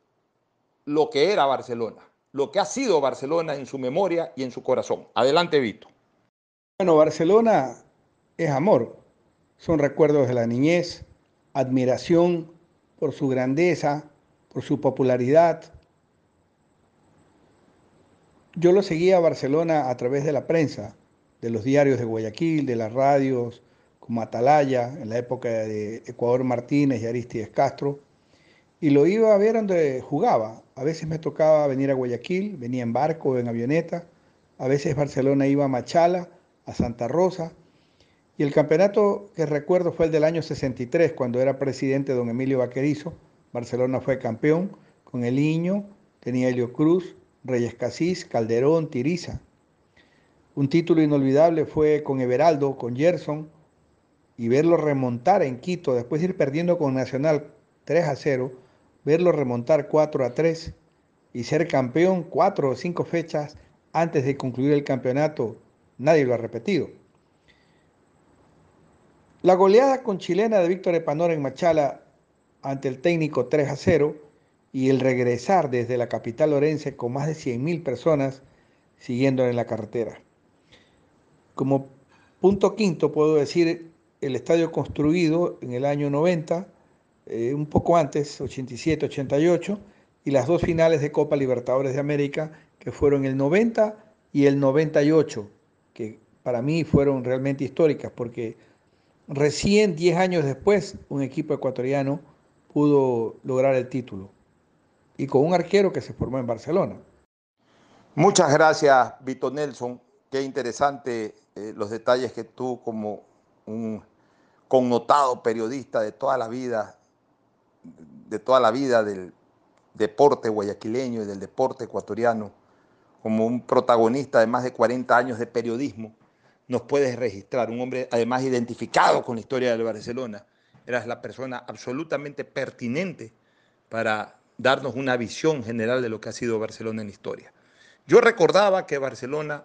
lo que era Barcelona, lo que ha sido Barcelona en su memoria y en su corazón. Adelante, Vito. Bueno, Barcelona es amor, son recuerdos de la niñez, admiración por su grandeza, por su popularidad. Yo lo seguía a Barcelona a través de la prensa, de los diarios de Guayaquil, de las radios, como Atalaya, en la época de Ecuador Martínez y Aristides Castro, y lo iba a ver donde jugaba. A veces me tocaba venir a Guayaquil, venía en barco o en avioneta, a veces Barcelona iba a Machala, Santa Rosa. Y el campeonato que recuerdo fue el del año 63, cuando era presidente don Emilio Vaquerizo. Barcelona fue campeón con el Iño, tenía Helio Cruz, Reyes Casís, Calderón, Tiriza. Un título inolvidable fue con Everaldo, con Gerson, y verlo remontar en Quito, después de ir perdiendo con Nacional 3 a 0, verlo remontar 4 a 3 y ser campeón cuatro o cinco fechas antes de concluir el campeonato Nadie lo ha repetido. La goleada con chilena de Víctor Epanor en Machala ante el técnico 3 a 0 y el regresar desde la capital orense con más de 100.000 personas siguiendo en la carretera. Como punto quinto puedo decir el estadio construido en el año 90, eh, un poco antes, 87-88, y las dos finales de Copa Libertadores de América que fueron el 90 y el 98 que para mí fueron realmente históricas, porque recién 10 años después un equipo ecuatoriano pudo lograr el título, y con un arquero que se formó en Barcelona. Muchas gracias, Vito Nelson. Qué interesante eh, los detalles que tú como un connotado periodista de toda la vida, de toda la vida del deporte guayaquileño y del deporte ecuatoriano, como un protagonista de más de 40 años de periodismo, nos puedes registrar. Un hombre además identificado con la historia del Barcelona. Eras la persona absolutamente pertinente para darnos una visión general de lo que ha sido Barcelona en la historia. Yo recordaba que Barcelona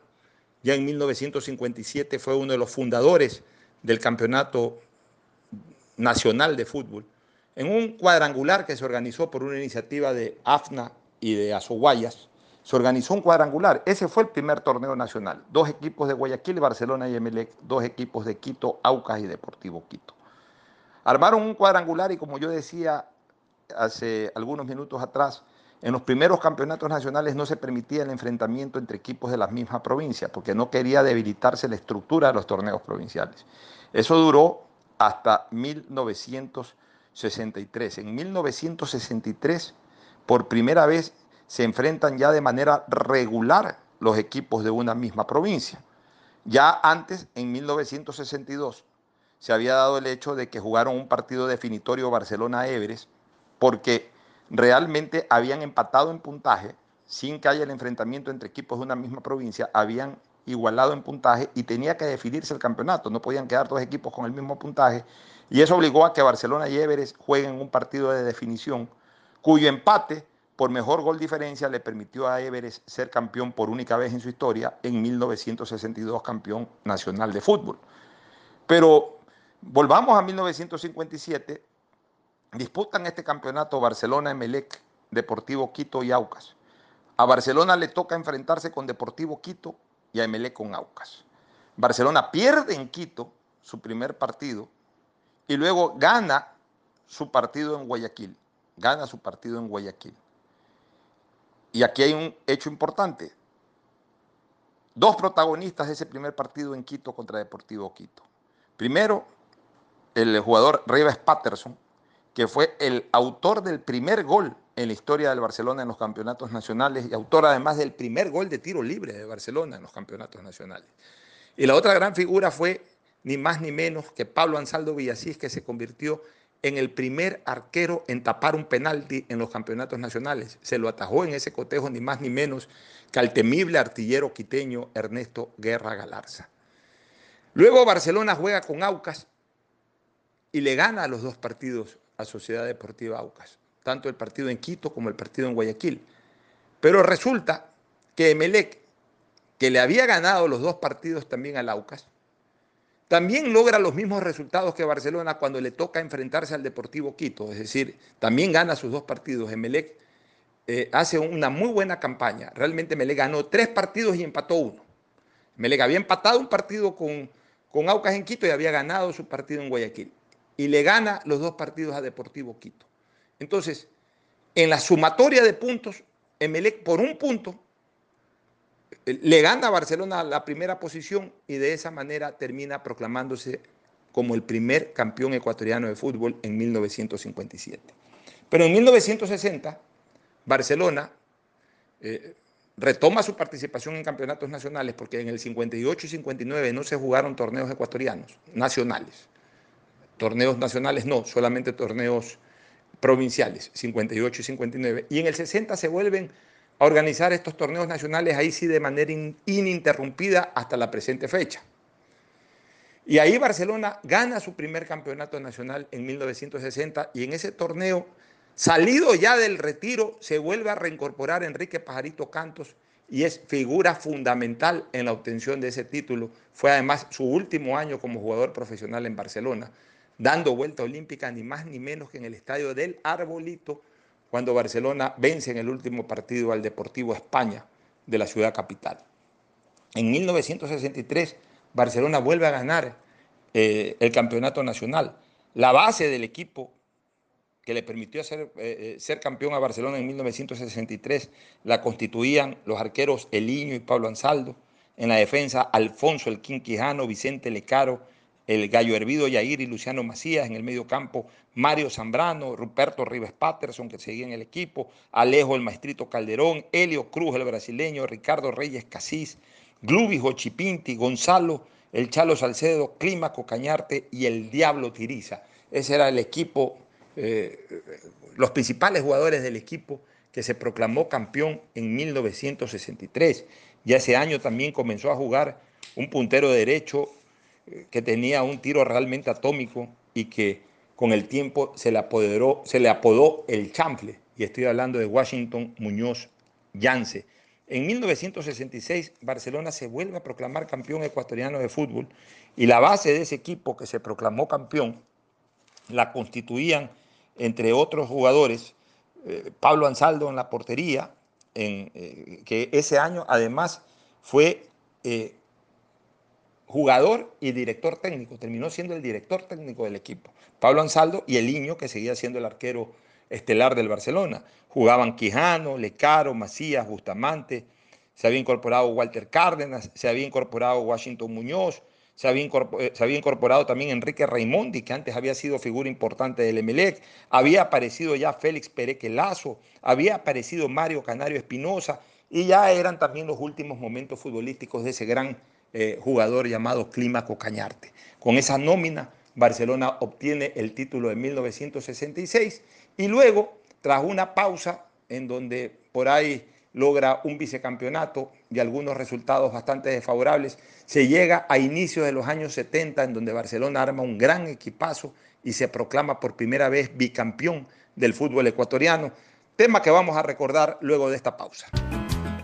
ya en 1957 fue uno de los fundadores del Campeonato Nacional de Fútbol, en un cuadrangular que se organizó por una iniciativa de AFNA y de Azoguayas, se organizó un cuadrangular. Ese fue el primer torneo nacional. Dos equipos de Guayaquil, Barcelona y Emelec, dos equipos de Quito, Aucas y Deportivo Quito. Armaron un cuadrangular y como yo decía hace algunos minutos atrás, en los primeros campeonatos nacionales no se permitía el enfrentamiento entre equipos de las mismas provincias porque no quería debilitarse la estructura de los torneos provinciales. Eso duró hasta 1963. En 1963, por primera vez, se enfrentan ya de manera regular los equipos de una misma provincia. Ya antes, en 1962, se había dado el hecho de que jugaron un partido definitorio Barcelona-Everest porque realmente habían empatado en puntaje, sin que haya el enfrentamiento entre equipos de una misma provincia, habían igualado en puntaje y tenía que definirse el campeonato, no podían quedar dos equipos con el mismo puntaje y eso obligó a que Barcelona y Everest jueguen un partido de definición cuyo empate por mejor gol diferencia le permitió a Everest ser campeón por única vez en su historia en 1962, campeón nacional de fútbol. Pero volvamos a 1957, disputan este campeonato Barcelona, Emelec, Deportivo Quito y Aucas. A Barcelona le toca enfrentarse con Deportivo Quito y a Emelec con Aucas. Barcelona pierde en Quito su primer partido y luego gana su partido en Guayaquil. Gana su partido en Guayaquil. Y aquí hay un hecho importante. Dos protagonistas de ese primer partido en Quito contra Deportivo Quito. Primero, el jugador Rivas Patterson, que fue el autor del primer gol en la historia del Barcelona en los campeonatos nacionales y autor además del primer gol de tiro libre de Barcelona en los campeonatos nacionales. Y la otra gran figura fue ni más ni menos que Pablo Ansaldo Villasís, que se convirtió en el primer arquero en tapar un penalti en los campeonatos nacionales. Se lo atajó en ese cotejo ni más ni menos que al temible artillero quiteño Ernesto Guerra Galarza. Luego Barcelona juega con Aucas y le gana los dos partidos a Sociedad Deportiva Aucas, tanto el partido en Quito como el partido en Guayaquil. Pero resulta que Emelec, que le había ganado los dos partidos también al Aucas, también logra los mismos resultados que Barcelona cuando le toca enfrentarse al Deportivo Quito, es decir, también gana sus dos partidos. Emelec eh, hace una muy buena campaña, realmente Emelec ganó tres partidos y empató uno. Emelec había empatado un partido con, con Aucas en Quito y había ganado su partido en Guayaquil. Y le gana los dos partidos a Deportivo Quito. Entonces, en la sumatoria de puntos, Emelec por un punto le gana a Barcelona la primera posición y de esa manera termina proclamándose como el primer campeón ecuatoriano de fútbol en 1957. Pero en 1960, Barcelona eh, retoma su participación en campeonatos nacionales porque en el 58 y 59 no se jugaron torneos ecuatorianos, nacionales. Torneos nacionales no, solamente torneos provinciales, 58 y 59. Y en el 60 se vuelven a organizar estos torneos nacionales ahí sí de manera ininterrumpida hasta la presente fecha. Y ahí Barcelona gana su primer campeonato nacional en 1960 y en ese torneo, salido ya del retiro, se vuelve a reincorporar Enrique Pajarito Cantos y es figura fundamental en la obtención de ese título. Fue además su último año como jugador profesional en Barcelona, dando vuelta olímpica ni más ni menos que en el estadio del Arbolito, cuando Barcelona vence en el último partido al Deportivo España de la ciudad capital. En 1963, Barcelona vuelve a ganar eh, el campeonato nacional. La base del equipo que le permitió ser, eh, eh, ser, campeón a Barcelona en 1963 la constituían los arqueros Eliño y Pablo Ansaldo. En la defensa, Alfonso el Quinquijano, Vicente Lecaro, el Gallo Hervido Yair y Luciano Macías. En el medio campo, Mario Zambrano, Ruperto Rives Patterson, que seguía en el equipo, Alejo el Maestrito Calderón, Helio Cruz, el brasileño, Ricardo Reyes Casís, Glubis Ochipinti, Gonzalo, el Chalo Salcedo, Clímaco Cañarte y el Diablo Tiriza. Ese era el equipo, eh, los principales jugadores del equipo que se proclamó campeón en 1963. Y ese año también comenzó a jugar un puntero derecho que tenía un tiro realmente atómico y que con el tiempo se le, apoderó, se le apodó el chanfle, y estoy hablando de Washington Muñoz Yance. En 1966 Barcelona se vuelve a proclamar campeón ecuatoriano de fútbol y la base de ese equipo que se proclamó campeón la constituían, entre otros jugadores, eh, Pablo Ansaldo en la portería, en, eh, que ese año además fue eh, jugador y director técnico, terminó siendo el director técnico del equipo. Pablo Ansaldo y el Niño, que seguía siendo el arquero estelar del Barcelona. Jugaban Quijano, Lecaro, Macías, Bustamante, se había incorporado Walter Cárdenas, se había incorporado Washington Muñoz, se había, eh, se había incorporado también Enrique Raimondi, que antes había sido figura importante del Emelec, había aparecido ya Félix Pereque Lazo, había aparecido Mario Canario Espinosa, y ya eran también los últimos momentos futbolísticos de ese gran eh, jugador llamado Clímaco Cañarte. Con esa nómina, Barcelona obtiene el título de 1966 y luego, tras una pausa en donde por ahí logra un vicecampeonato y algunos resultados bastante desfavorables, se llega a inicios de los años 70 en donde Barcelona arma un gran equipazo y se proclama por primera vez bicampeón del fútbol ecuatoriano, tema que vamos a recordar luego de esta pausa.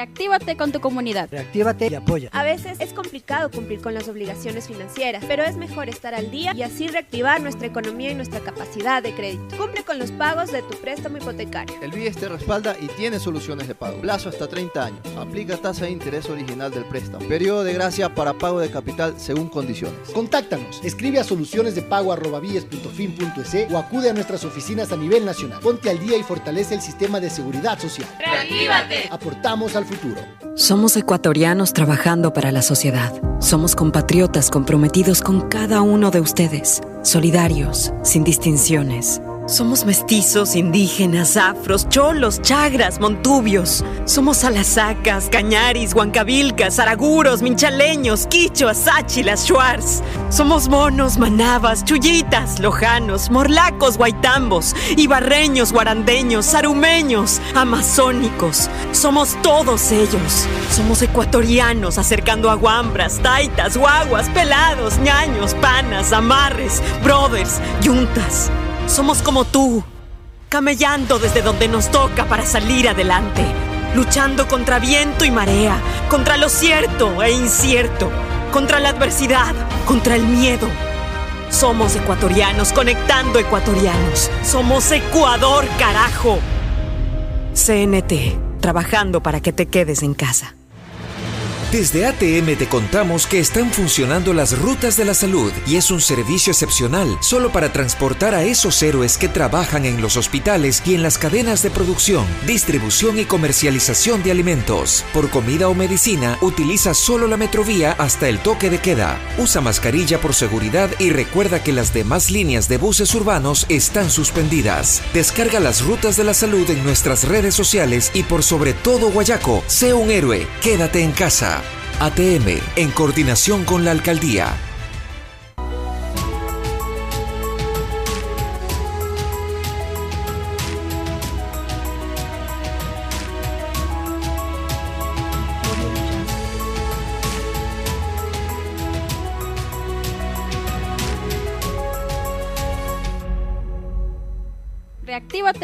Reactívate con tu comunidad. Reactívate y apoya. A veces es complicado cumplir con las obligaciones financieras, pero es mejor estar al día y así reactivar nuestra economía y nuestra capacidad de crédito. Cumple con los pagos de tu préstamo hipotecario. El BIES te respalda y tiene soluciones de pago. Plazo hasta 30 años. Aplica tasa de interés original del préstamo. Periodo de gracia para pago de capital según condiciones. Contáctanos. Escribe a solucionesdepago.bies.fin.es o acude a nuestras oficinas a nivel nacional. Ponte al día y fortalece el sistema de seguridad social. ¡Reactívate! Aportamos al Somos ecuatorianos trabajando para la sociedad. Somos compatriotas comprometidos con cada uno de ustedes, solidarios, sin distinciones. Somos mestizos, indígenas, afros, cholos, chagras, montubios. Somos alasacas, cañaris, huancabilcas, araguros, minchaleños, quichuas, sáchilas, shuars. Somos monos, manabas, chullitas, lojanos, morlacos, guaitambos, ibarreños, guarandeños, sarumeños, amazónicos. Somos todos ellos. Somos ecuatorianos acercando aguambras, taitas, guaguas, pelados, ñaños, panas, amarres, brothers, yuntas. Somos como tú, camellando desde donde nos toca para salir adelante, luchando contra viento y marea, contra lo cierto e incierto, contra la adversidad, contra el miedo. Somos ecuatorianos conectando ecuatorianos. Somos Ecuador, carajo. CNT, trabajando para que te quedes en casa. Desde ATM te contamos que están funcionando las rutas de la salud y es un servicio excepcional solo para transportar a esos héroes que trabajan en los hospitales y en las cadenas de producción, distribución y comercialización de alimentos. Por comida o medicina, utiliza solo la metrovía hasta el toque de queda. Usa mascarilla por seguridad y recuerda que las demás líneas de buses urbanos están suspendidas. Descarga las rutas de la salud en nuestras redes sociales y por sobre todo Guayaco, sé un héroe, quédate en casa. ATM, en coordinación con la alcaldía.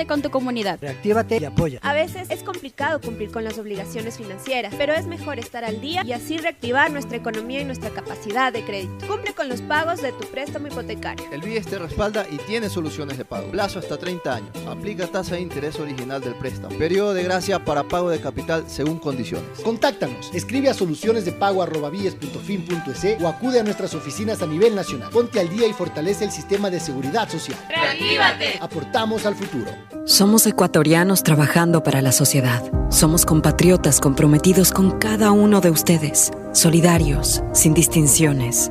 Con tu comunidad. Reactívate y apoya. A veces es complicado cumplir con las obligaciones financieras, pero es mejor estar al día y así reactivar nuestra economía y nuestra capacidad de crédito. Cumple con los pagos de tu préstamo hipotecario. El BIES te respalda y tiene soluciones de pago. Plazo hasta 30 años. Aplica tasa de interés original del préstamo. Periodo de gracia para pago de capital según condiciones. Contáctanos. Escribe a solucionesdepago.bies.fin.es o acude a nuestras oficinas a nivel nacional. Ponte al día y fortalece el sistema de seguridad social. ¡Reactívate! Aportamos al futuro. Somos ecuatorianos trabajando para la sociedad. Somos compatriotas comprometidos con cada uno de ustedes, solidarios, sin distinciones.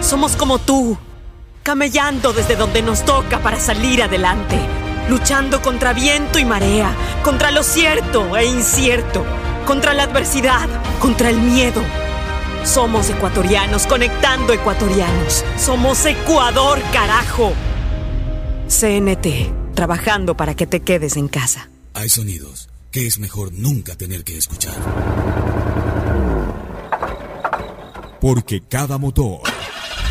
Somos como tú, camellando desde donde nos toca para salir adelante, luchando contra viento y marea, contra lo cierto e incierto, contra la adversidad, contra el miedo. Somos ecuatorianos conectando ecuatorianos. Somos Ecuador, carajo. CNT, trabajando para que te quedes en casa. Hay sonidos que es mejor nunca tener que escuchar. Porque cada motor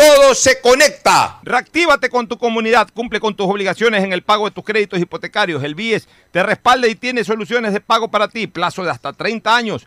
todo se conecta. Reactívate con tu comunidad, cumple con tus obligaciones en el pago de tus créditos hipotecarios. El BIES te respalda y tiene soluciones de pago para ti, plazo de hasta 30 años.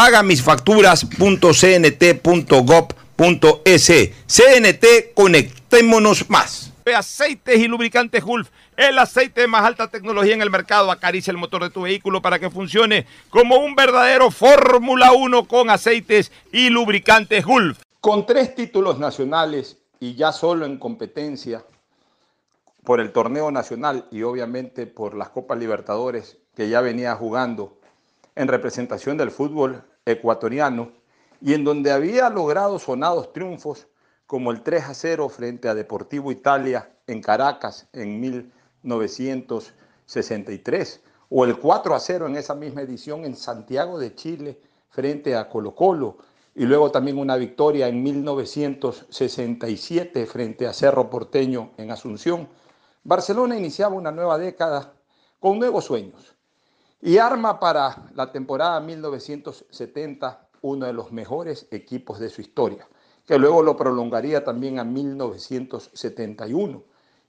pagamisfacturas.cnt.gov.es. CNT, conectémonos más. Aceites y lubricantes Gulf, el aceite de más alta tecnología en el mercado. Acaricia el motor de tu vehículo para que funcione como un verdadero Fórmula 1 con aceites y lubricantes Gulf. Con tres títulos nacionales y ya solo en competencia por el torneo nacional y obviamente por las Copas Libertadores que ya venía jugando en representación del fútbol ecuatoriano y en donde había logrado sonados triunfos como el 3 a 0 frente a Deportivo Italia en Caracas en 1963 o el 4 a 0 en esa misma edición en Santiago de Chile frente a Colo Colo y luego también una victoria en 1967 frente a Cerro Porteño en Asunción, Barcelona iniciaba una nueva década con nuevos sueños y arma para la temporada 1970 uno de los mejores equipos de su historia, que luego lo prolongaría también a 1971.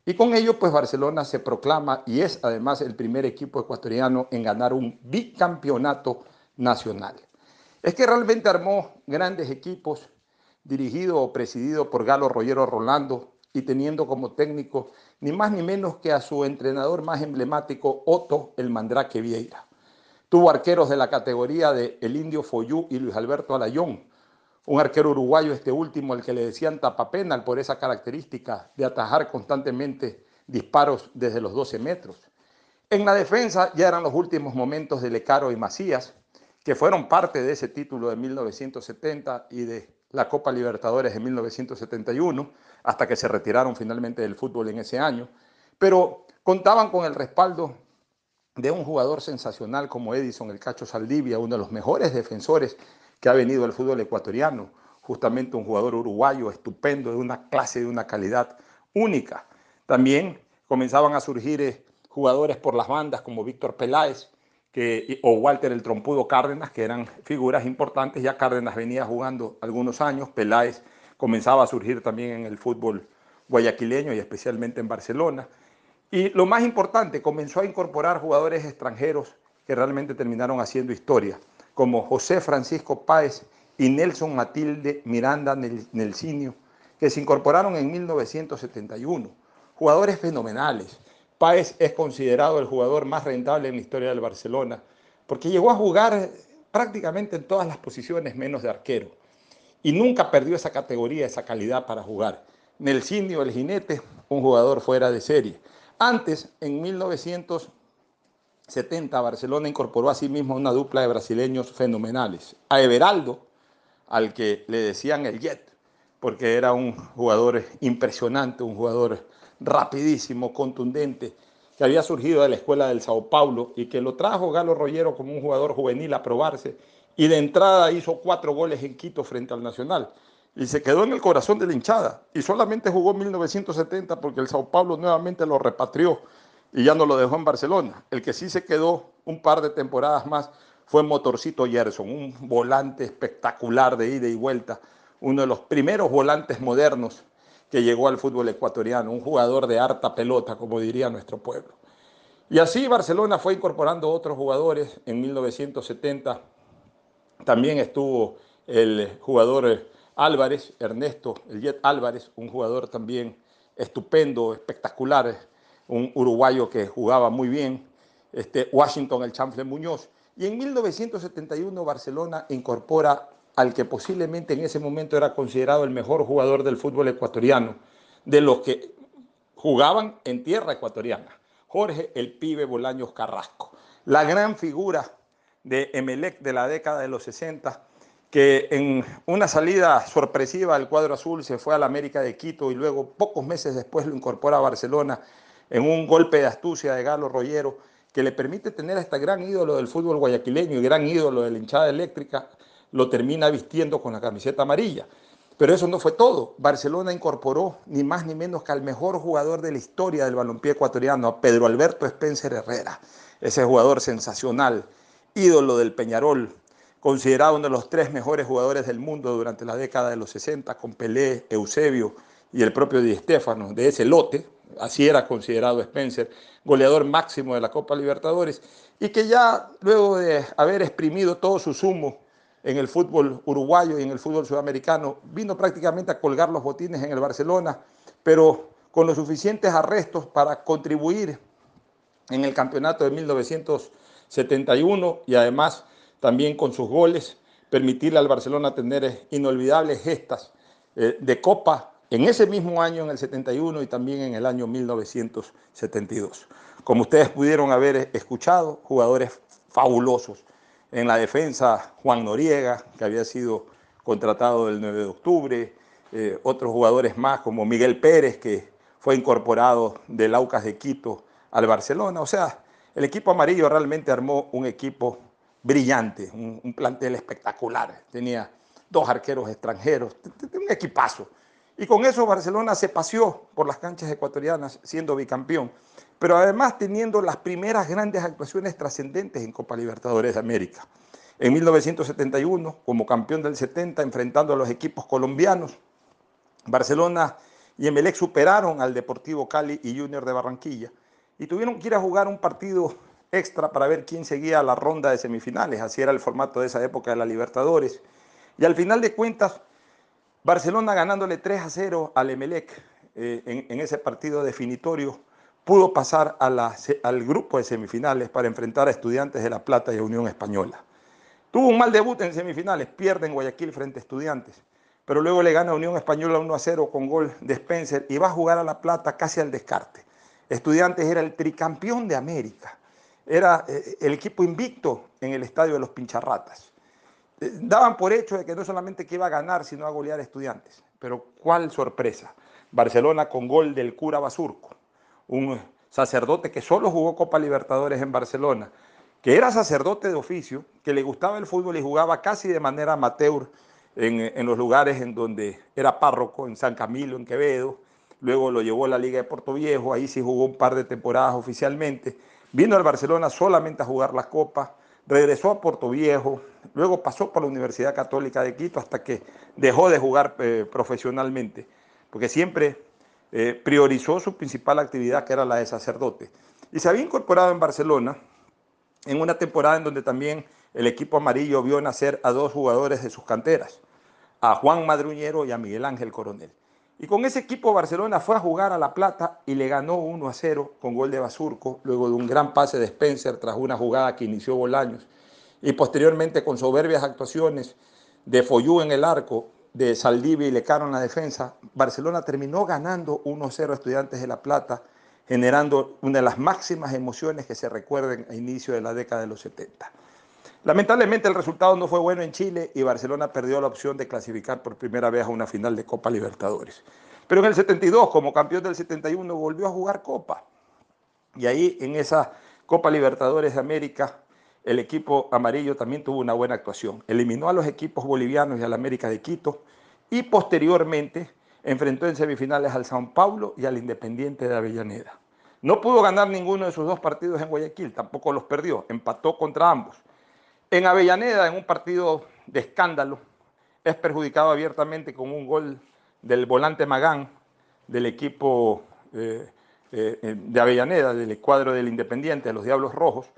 Y con ello, pues Barcelona se proclama y es además el primer equipo ecuatoriano en ganar un bicampeonato nacional. Es que realmente armó grandes equipos, dirigido o presidido por Galo Rollero Rolando y teniendo como técnico ni más ni menos que a su entrenador más emblemático, Otto el Mandrake Vieira. Tuvo arqueros de la categoría de El Indio Foyú y Luis Alberto Alayón, un arquero uruguayo, este último, al que le decían tapapenal por esa característica de atajar constantemente disparos desde los 12 metros. En la defensa ya eran los últimos momentos de Lecaro y Macías, que fueron parte de ese título de 1970 y de la Copa Libertadores de 1971, hasta que se retiraron finalmente del fútbol en ese año, pero contaban con el respaldo de un jugador sensacional como Edison El Cacho Saldivia, uno de los mejores defensores que ha venido al fútbol ecuatoriano, justamente un jugador uruguayo estupendo, de una clase, de una calidad única. También comenzaban a surgir eh, jugadores por las bandas como Víctor Peláez, o Walter el Trompudo Cárdenas, que eran figuras importantes. Ya Cárdenas venía jugando algunos años, Peláez comenzaba a surgir también en el fútbol guayaquileño y especialmente en Barcelona. Y lo más importante, comenzó a incorporar jugadores extranjeros que realmente terminaron haciendo historia, como José Francisco Páez y Nelson Matilde Miranda Nelsinio, que se incorporaron en 1971. Jugadores fenomenales, Páez es considerado el jugador más rentable en la historia del Barcelona, porque llegó a jugar prácticamente en todas las posiciones menos de arquero. Y nunca perdió esa categoría, esa calidad para jugar. Nelsinio, el jinete, un jugador fuera de serie. Antes, en 1970, Barcelona incorporó a sí mismo una dupla de brasileños fenomenales. A Everaldo, al que le decían el Jet, porque era un jugador impresionante, un jugador rapidísimo, contundente, que había surgido de la escuela del Sao Paulo y que lo trajo Galo Rollero como un jugador juvenil a probarse y de entrada hizo cuatro goles en Quito frente al Nacional y se quedó en el corazón de la hinchada y solamente jugó en 1970 porque el Sao Paulo nuevamente lo repatrió y ya no lo dejó en Barcelona. El que sí se quedó un par de temporadas más fue Motorcito Gerson, un volante espectacular de ida y vuelta, uno de los primeros volantes modernos que llegó al fútbol ecuatoriano, un jugador de harta pelota, como diría nuestro pueblo. Y así Barcelona fue incorporando otros jugadores. En 1970 también estuvo el jugador Álvarez, Ernesto, Álvarez, un jugador también estupendo, espectacular, un uruguayo que jugaba muy bien, este, Washington, el chanfle Muñoz. Y en 1971 Barcelona incorpora al que posiblemente en ese momento era considerado el mejor jugador del fútbol ecuatoriano, de los que jugaban en tierra ecuatoriana, Jorge el pibe Bolaños Carrasco, la gran figura de Emelec de la década de los 60, que en una salida sorpresiva del cuadro azul se fue a la América de Quito y luego pocos meses después lo incorpora a Barcelona en un golpe de astucia de Galo Rollero que le permite tener a este gran ídolo del fútbol guayaquileño y gran ídolo de la hinchada eléctrica, lo termina vistiendo con la camiseta amarilla. Pero eso no fue todo. Barcelona incorporó ni más ni menos que al mejor jugador de la historia del balompié ecuatoriano, a Pedro Alberto Spencer Herrera, ese jugador sensacional, ídolo del Peñarol, considerado uno de los tres mejores jugadores del mundo durante la década de los 60, con Pelé, Eusebio y el propio Di Stéfano, de ese lote, así era considerado Spencer, goleador máximo de la Copa Libertadores, y que ya luego de haber exprimido todo su zumo en el fútbol uruguayo y en el fútbol sudamericano, vino prácticamente a colgar los botines en el Barcelona, pero con los suficientes arrestos para contribuir en el campeonato de 1971 y además también con sus goles, permitirle al Barcelona tener inolvidables gestas eh, de Copa en ese mismo año, en el 71 y también en el año 1972. Como ustedes pudieron haber escuchado, jugadores fabulosos. En la defensa, Juan Noriega, que había sido contratado el 9 de octubre, eh, otros jugadores más como Miguel Pérez, que fue incorporado del Aucas de Quito al Barcelona. O sea, el equipo amarillo realmente armó un equipo brillante, un, plantel espectacular. Tenía dos arqueros extranjeros, un equipazo. Y con eso Barcelona se paseó por las canchas ecuatorianas siendo bicampeón, pero además teniendo las primeras grandes actuaciones trascendentes en Copa Libertadores de América. En 1971, como campeón del 70, enfrentando a los equipos colombianos, Barcelona y Emelec superaron al Deportivo Cali y Junior de Barranquilla y tuvieron que ir a jugar un partido extra para ver quién seguía la ronda de semifinales. Así era el formato de esa época de la Libertadores. Y al final de cuentas, Barcelona ganándole 3 a 0 al Emelec eh, en, ese partido definitorio, pudo pasar al grupo de semifinales para enfrentar a Estudiantes de La Plata y a Unión Española. Tuvo un mal debut en semifinales, pierde en Guayaquil frente a Estudiantes, pero luego le gana Unión Española 1 a 0 con gol de Spencer y va a jugar a La Plata casi al descarte. Estudiantes era el tricampeón de América, era eh, el equipo invicto en el estadio de los Pincharratas daban por hecho de que no solamente que iba a ganar, sino a golear estudiantes. Pero cuál sorpresa. Barcelona con gol del cura Basurco, un sacerdote que solo jugó Copa Libertadores en Barcelona, que era sacerdote de oficio, que le gustaba el fútbol y jugaba casi de manera amateur en, en los lugares en donde era párroco, en San Camilo, en Quevedo. Luego lo llevó a la Liga de Puerto Viejo, ahí sí jugó un par de temporadas oficialmente. Vino al Barcelona solamente a jugar la Copa regresó a Puerto Viejo, luego pasó por la Universidad Católica de Quito hasta que dejó de jugar eh, profesionalmente, porque siempre eh, priorizó su principal actividad, que era la de sacerdote. Y se había incorporado en Barcelona en una temporada en donde también el equipo amarillo vio nacer a dos jugadores de sus canteras, a Juan Madruñero y a Miguel Ángel Coronel. Y con ese equipo Barcelona fue a jugar a La Plata y le ganó 1 a 0 con gol de Basurco, luego de un gran pase de Spencer tras una jugada que inició Bolaños. Y posteriormente con soberbias actuaciones de Foyú en el arco, de Saldivi y Lecaro en la defensa, Barcelona terminó ganando 1 a 0 a Estudiantes de La Plata, generando una de las máximas emociones que se recuerden a inicio de la década de los 70. Lamentablemente el resultado no fue bueno en Chile y Barcelona perdió la opción de clasificar por primera vez a una final de Copa Libertadores. Pero en el 72, como campeón del 71, volvió a jugar Copa. Y ahí en esa Copa Libertadores de América, el equipo amarillo también tuvo una buena actuación. Eliminó a los equipos bolivianos y al América de Quito y posteriormente enfrentó en semifinales al Sao Paulo y al Independiente de Avellaneda. No pudo ganar ninguno de sus dos partidos en Guayaquil, tampoco los perdió, empató contra ambos. En Avellaneda, en un partido de escándalo, es perjudicado abiertamente con un gol del volante Magán del equipo eh, eh, de Avellaneda, del cuadro del Independiente, de los Diablos Rojos,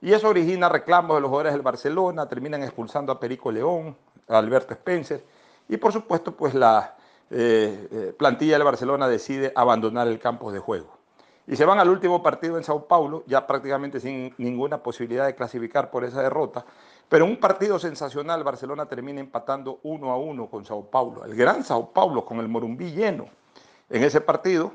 y eso origina reclamos de los jugadores del Barcelona, terminan expulsando a Perico León, a Alberto Spencer, y por supuesto, pues la eh, plantilla del Barcelona decide abandonar el campo de juego y se van al último partido en Sao Paulo, ya prácticamente sin ninguna posibilidad de clasificar por esa derrota. Pero un partido sensacional, Barcelona termina empatando uno a uno con Sao Paulo. El gran Sao Paulo con el Morumbí lleno. En ese partido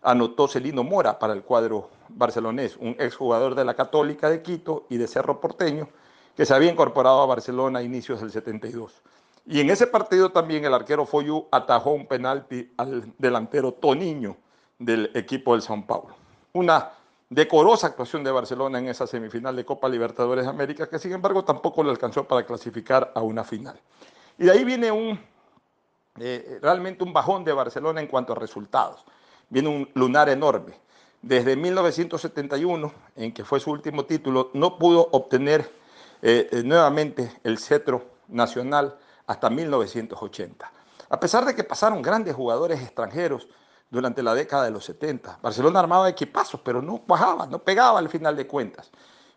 anotó Celino Mora para el cuadro barcelonés, un exjugador de la Católica de Quito y de Cerro Porteño, que se había incorporado a Barcelona a inicios del 72. Y en ese partido también el arquero Foyu atajó un penalti al delantero Toniño del equipo del São Paulo. Una decorosa actuación de Barcelona en esa semifinal de Copa Libertadores de América, que sin embargo tampoco le alcanzó para clasificar a una final. Y de ahí viene un, eh, realmente un bajón de Barcelona en cuanto a resultados. Viene un lunar enorme. Desde 1971, en que fue su último título, no pudo obtener eh, eh, nuevamente el cetro nacional hasta 1980. A pesar de que pasaron grandes jugadores extranjeros durante la década de los 70, Barcelona armaba equipazos, pero no bajaba, no pegaba al final de cuentas.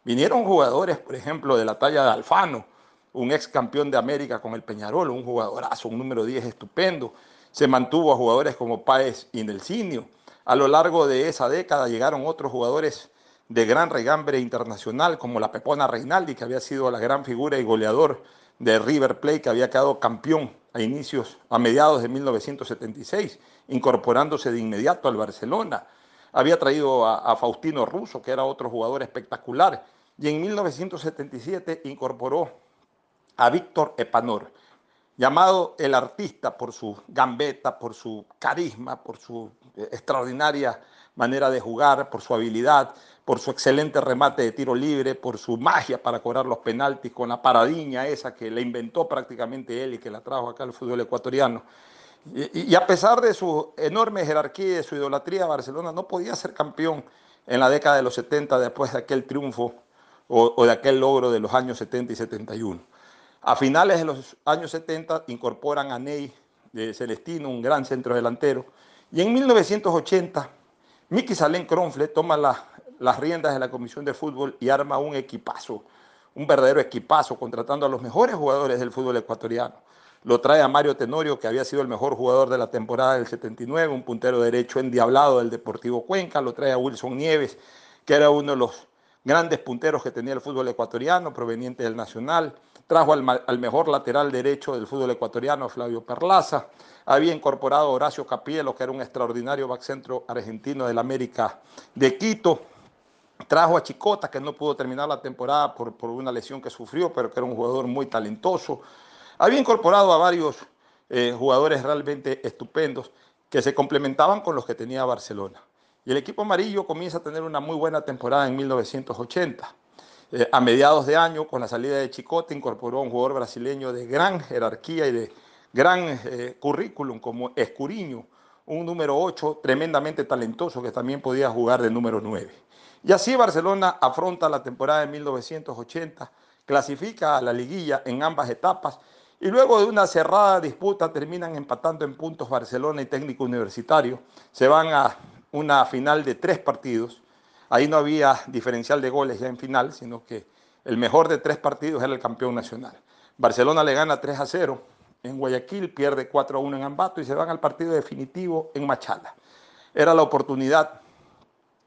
Vinieron jugadores, por ejemplo, de la talla de Alfano, un ex campeón de América con el Peñarol, un jugadorazo, un número 10 estupendo. Se mantuvo a jugadores como Páez y Nelsinio. A lo largo de esa década llegaron otros jugadores de gran regambre internacional, como la Pepona Reinaldi, que había sido la gran figura y goleador de River Plate, que había quedado campeón a inicios, a mediados de 1976, incorporándose de inmediato al Barcelona. Había traído a, Faustino Russo, que era otro jugador espectacular, y en 1977 incorporó a Víctor Epanor, llamado el artista por su gambeta, por su carisma, por su eh, extraordinaria manera de jugar, por su habilidad, por su excelente remate de tiro libre, por su magia para cobrar los penaltis con la paradiña esa que le inventó prácticamente él y que la trajo acá al fútbol ecuatoriano. Y, a pesar de su enorme jerarquía y de su idolatría, Barcelona no podía ser campeón en la década de los 70 después de aquel triunfo o, de aquel logro de los años 70 y 71. A finales de los años 70 incorporan a Ney de Celestino, un gran centro delantero, y en 1980 Miki Salén Cronfle toma la, las riendas de la Comisión de Fútbol y arma un equipazo, un verdadero equipazo, contratando a los mejores jugadores del fútbol ecuatoriano. Lo trae a Mario Tenorio, que había sido el mejor jugador de la temporada del 79, un puntero derecho endiablado del Deportivo Cuenca. Lo trae a Wilson Nieves, que era uno de los grandes punteros que tenía el fútbol ecuatoriano, proveniente del Nacional. Trajo al, al mejor lateral derecho del fútbol ecuatoriano, Flavio Perlaza. Había incorporado a Horacio Capielo, que era un extraordinario back centro argentino del América de Quito. Trajo a Chicota, que no pudo terminar la temporada por, una lesión que sufrió, pero que era un jugador muy talentoso. Había incorporado a varios eh, jugadores realmente estupendos que se complementaban con los que tenía Barcelona. Y el equipo amarillo comienza a tener una muy buena temporada en 1980. Eh, a mediados de año, con la salida de Chicota, incorporó a un jugador brasileño de gran jerarquía y de gran eh, currículum como Escuriño, un número 8 tremendamente talentoso que también podía jugar de número 9. Y así Barcelona afronta la temporada de 1980, clasifica a la liguilla en ambas etapas y luego de una cerrada disputa terminan empatando en puntos Barcelona y Técnico Universitario. Se van a una final de tres partidos. Ahí no había diferencial de goles ya en final, sino que el mejor de tres partidos era el campeón nacional. Barcelona le gana 3 a 0 en Guayaquil, pierde 4 a 1 en Ambato y se van al partido definitivo en Machala. Era la oportunidad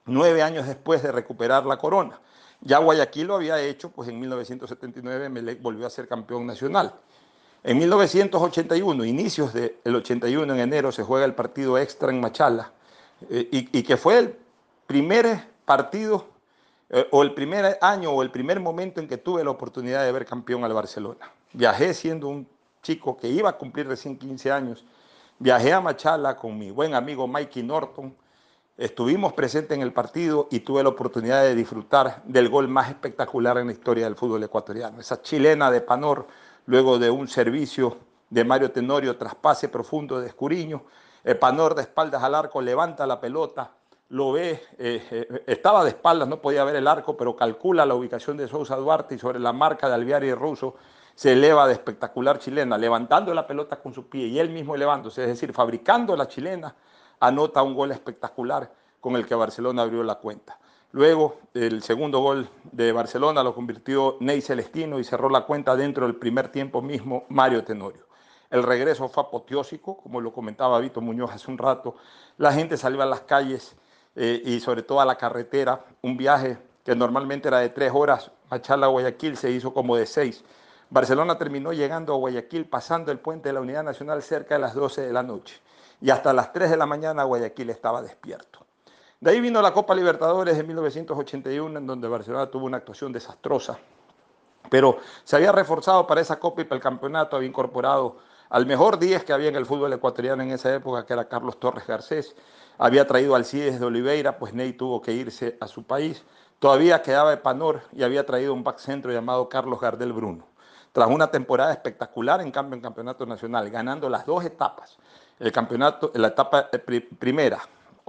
nueve años después de recuperar la corona. Ya Guayaquil lo había hecho, pues en 1979 Melec volvió a ser campeón nacional. En 1981, inicios del 81 en enero, se juega el partido extra en Machala eh, y, que fue el primer partido eh, o el primer año o el primer momento en que tuve la oportunidad de ver campeón al Barcelona. Viajé siendo un chico que iba a cumplir recién 15 años. Viajé a Machala con mi buen amigo Mikey Norton, Estuvimos presentes en el partido y tuve la oportunidad de disfrutar del gol más espectacular en la historia del fútbol ecuatoriano. Esa chilena de Panor, luego de un servicio de Mario Tenorio, traspase profundo de Escuriño. Panor de espaldas al arco levanta la pelota, lo ve, eh, eh, estaba de espaldas, no podía ver el arco, pero calcula la ubicación de Sousa Duarte y sobre la marca de Alviari Russo se eleva de espectacular chilena, levantando la pelota con su pie y él mismo elevándose, es decir, fabricando la chilena anota un gol espectacular con el que Barcelona abrió la cuenta. Luego, el segundo gol de Barcelona lo convirtió Ney Celestino y cerró la cuenta dentro del primer tiempo mismo Mario Tenorio. El regreso fue apoteósico, como lo comentaba Vito Muñoz hace un rato. La gente salió a las calles eh, y sobre todo a la carretera. Un viaje que normalmente era de tres horas, Machala a Guayaquil se hizo como de seis. Barcelona terminó llegando a Guayaquil pasando el puente de la Unidad Nacional cerca de las 12 de la noche y hasta las 3 de la mañana Guayaquil estaba despierto. De ahí vino la Copa Libertadores de 1981, en donde Barcelona tuvo una actuación desastrosa. Pero se había reforzado para esa Copa y para el campeonato, había incorporado al mejor 10 que había en el fútbol ecuatoriano en esa época, que era Carlos Torres Garcés. Había traído al Cides de Oliveira, pues Ney tuvo que irse a su país. Todavía quedaba Epanor y había traído un back centro llamado Carlos Gardel Bruno. Tras una temporada espectacular en cambio en campeonato nacional, ganando las dos etapas, el campeonato, la etapa eh, primera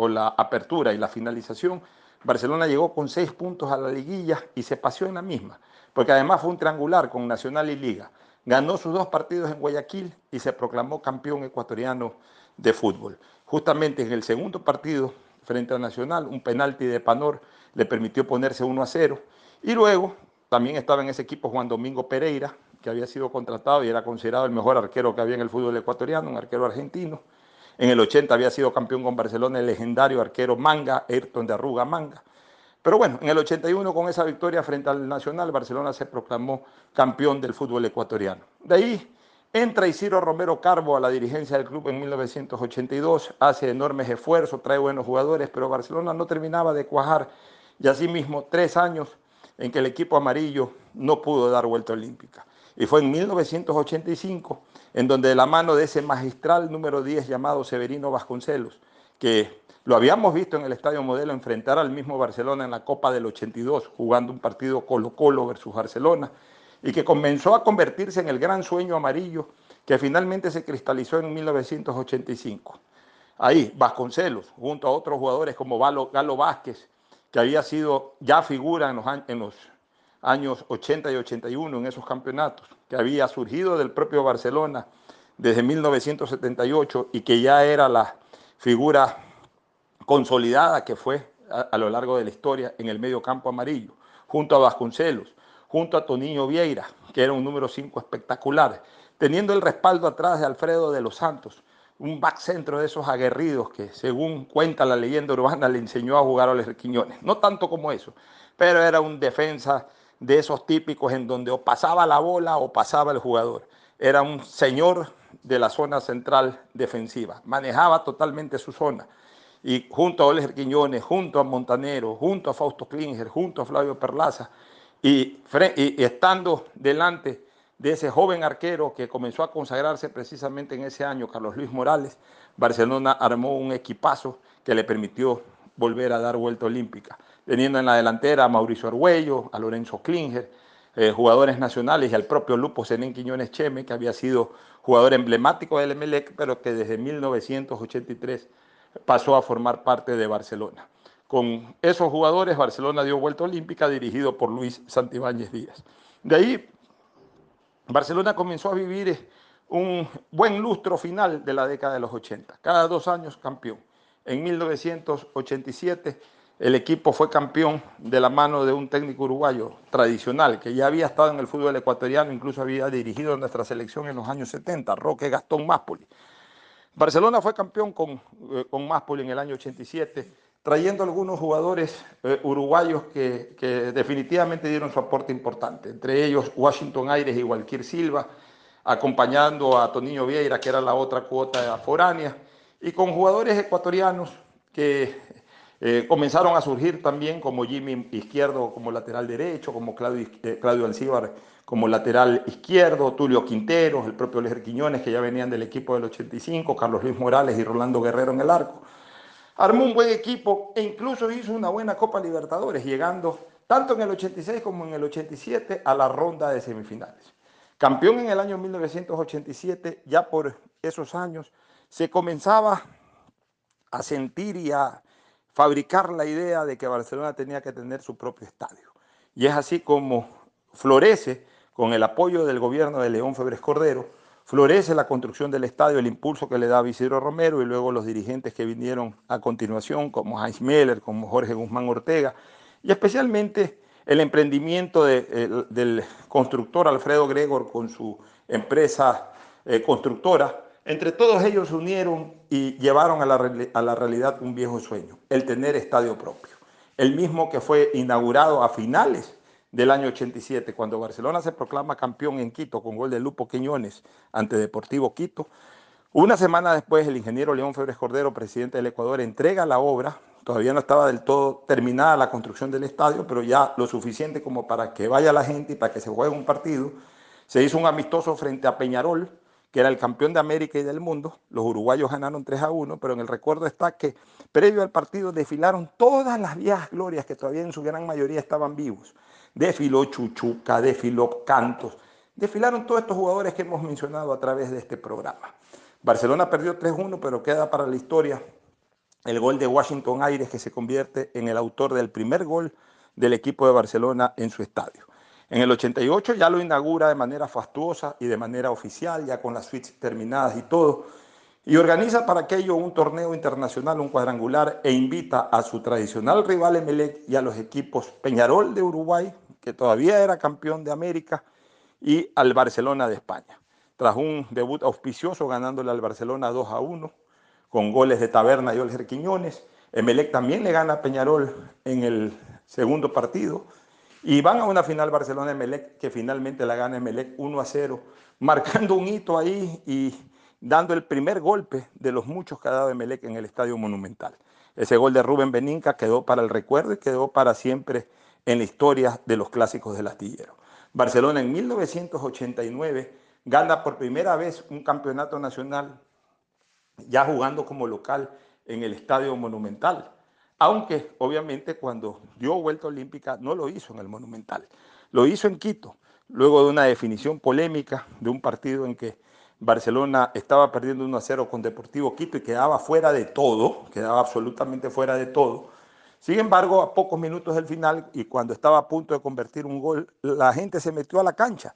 o la apertura y la finalización, Barcelona llegó con seis puntos a la liguilla y se paseó en la misma, porque además fue un triangular con Nacional y Liga ganó sus dos partidos en Guayaquil y se proclamó campeón ecuatoriano de fútbol. Justamente en el segundo partido frente a Nacional, un penalti de Panor le permitió ponerse 1 a 0. Y luego también estaba en ese equipo Juan Domingo Pereira, que había sido contratado y era considerado el mejor arquero que había en el fútbol ecuatoriano, un arquero argentino. En el 80 había sido campeón con Barcelona el legendario arquero Manga, Ayrton de Arruga Manga. Pero bueno, en el 81 con esa victoria frente al Nacional, Barcelona se proclamó campeón del fútbol ecuatoriano. De ahí entra Isidro Romero Carbo a la dirigencia del club en 1982, hace enormes esfuerzos, trae buenos jugadores, pero Barcelona no terminaba de cuajar y asimismo tres años en que el equipo amarillo no pudo dar vuelta olímpica. Y fue en 1985 en donde de la mano de ese magistral número 10 llamado Severino Vasconcelos, que lo habíamos visto en el Estadio Modelo enfrentar al mismo Barcelona en la Copa del 82, jugando un partido Colo-Colo versus Barcelona, y que comenzó a convertirse en el gran sueño amarillo que finalmente se cristalizó en 1985. Ahí, Vasconcelos, junto a otros jugadores como Galo Vázquez, que había sido ya figura en los, en los años 80 y 81 en esos campeonatos, que había surgido del propio Barcelona desde 1978 y que ya era la figura consolidada que fue a, lo largo de la historia en el medio campo amarillo, junto a Vasconcelos, junto a Toninho Vieira, que era un número 5 espectacular, teniendo el respaldo atrás de Alfredo de los Santos, un back centro de esos aguerridos que, según cuenta la leyenda urbana, le enseñó a jugar a los Quiñones. No tanto como eso, pero era un defensa de esos típicos en donde o pasaba la bola o pasaba el jugador. Era un señor de la zona central defensiva. Manejaba totalmente su zona. Y junto a Oliver Quiñones, junto a Montanero, junto a Fausto Klinger, junto a Flavio Perlaza, y, estando delante de ese joven arquero que comenzó a consagrarse precisamente en ese año, Carlos Luis Morales, Barcelona armó un equipazo que le permitió volver a dar vuelta olímpica, teniendo en la delantera a Mauricio Argüello, a Lorenzo Klinger, eh, jugadores nacionales y al propio Lupo Zenén Quiñones Cheme, que había sido jugador emblemático del Emelec, pero que desde 1983 pasó a formar parte de Barcelona. Con esos jugadores, Barcelona dio vuelta olímpica dirigido por Luis Santibáñez Díaz. De ahí, Barcelona comenzó a vivir un buen lustro final de la década de los 80. Cada dos años campeón. En 1987 el equipo fue campeón de la mano de un técnico uruguayo tradicional que ya había estado en el fútbol ecuatoriano, incluso había dirigido nuestra selección en los años 70, Roque Gastón Máspoli. Barcelona fue campeón con, eh, con Máspoli en el año 87, trayendo algunos jugadores eh, uruguayos que, definitivamente dieron su aporte importante, entre ellos Washington Aires y Walquir Silva, acompañando a Toninho Vieira, que era la otra cuota foránea, y con jugadores ecuatorianos que eh, comenzaron a surgir también como Jimmy Izquierdo como lateral derecho, como Claudio, eh, Claudio Alcíbar como lateral izquierdo, Tulio Quinteros, el propio Leger Quiñones, que ya venían del equipo del 85, Carlos Luis Morales y Rolando Guerrero en el arco. Armó un buen equipo e incluso hizo una buena Copa Libertadores, llegando tanto en el 86 como en el 87 a la ronda de semifinales. Campeón en el año 1987, ya por esos años, se comenzaba a sentir y a fabricar la idea de que Barcelona tenía que tener su propio estadio. Y es así como florece, con el apoyo del gobierno de León Febres Cordero, florece la construcción del estadio, el impulso que le da Isidro Romero y luego los dirigentes que vinieron a continuación, como Heinz Meller, como Jorge Guzmán Ortega, y especialmente el emprendimiento del constructor Alfredo Gregor con su empresa eh, constructora, entre todos ellos se unieron y llevaron a la, realidad un viejo sueño, el tener estadio propio. El mismo que fue inaugurado a finales del año 87, cuando Barcelona se proclama campeón en Quito con gol de Lupo Quiñones ante Deportivo Quito. Una semana después, el ingeniero León Febres Cordero, presidente del Ecuador, entrega la obra Todavía no estaba del todo terminada la construcción del estadio, pero ya lo suficiente como para que vaya la gente y para que se juegue un partido. Se hizo un amistoso frente a Peñarol, que era el campeón de América y del mundo. Los uruguayos ganaron 3 a 1, pero en el recuerdo está que previo al partido desfilaron todas las viejas glorias que todavía en su gran mayoría estaban vivos. Desfiló Chuchuca, desfiló Cantos, desfilaron todos estos jugadores que hemos mencionado a través de este programa. Barcelona perdió 3-1, pero queda para la historia el gol de Washington Aires que se convierte en el autor del primer gol del equipo de Barcelona en su estadio. En el 88 ya lo inaugura de manera fastuosa y de manera oficial, ya con las suites terminadas y todo, y organiza para aquello un torneo internacional, un cuadrangular, e invita a su tradicional rival Emelec y a los equipos Peñarol de Uruguay, que todavía era campeón de América, y al Barcelona de España. Tras un debut auspicioso ganándole al Barcelona 2 a 1, con goles de Taberna y Olger Quiñones, Emelec también le gana a Peñarol en el segundo partido, y van a una final Barcelona-Emelec que finalmente la gana Emelec 1 a 0, marcando un hito ahí y dando el primer golpe de los muchos que ha dado Emelec en el Estadio Monumental. Ese gol de Rubén Beninca quedó para el recuerdo y quedó para siempre en la historia de los clásicos del astillero. Barcelona en 1989 gana por primera vez un campeonato nacional ya jugando como local en el Estadio Monumental aunque obviamente cuando dio vuelta olímpica no lo hizo en el Monumental, lo hizo en Quito, luego de una definición polémica de un partido en que Barcelona estaba perdiendo 1 a 0 con Deportivo Quito y quedaba fuera de todo, quedaba absolutamente fuera de todo. Sin embargo, a pocos minutos del final y cuando estaba a punto de convertir un gol, la gente se metió a la cancha.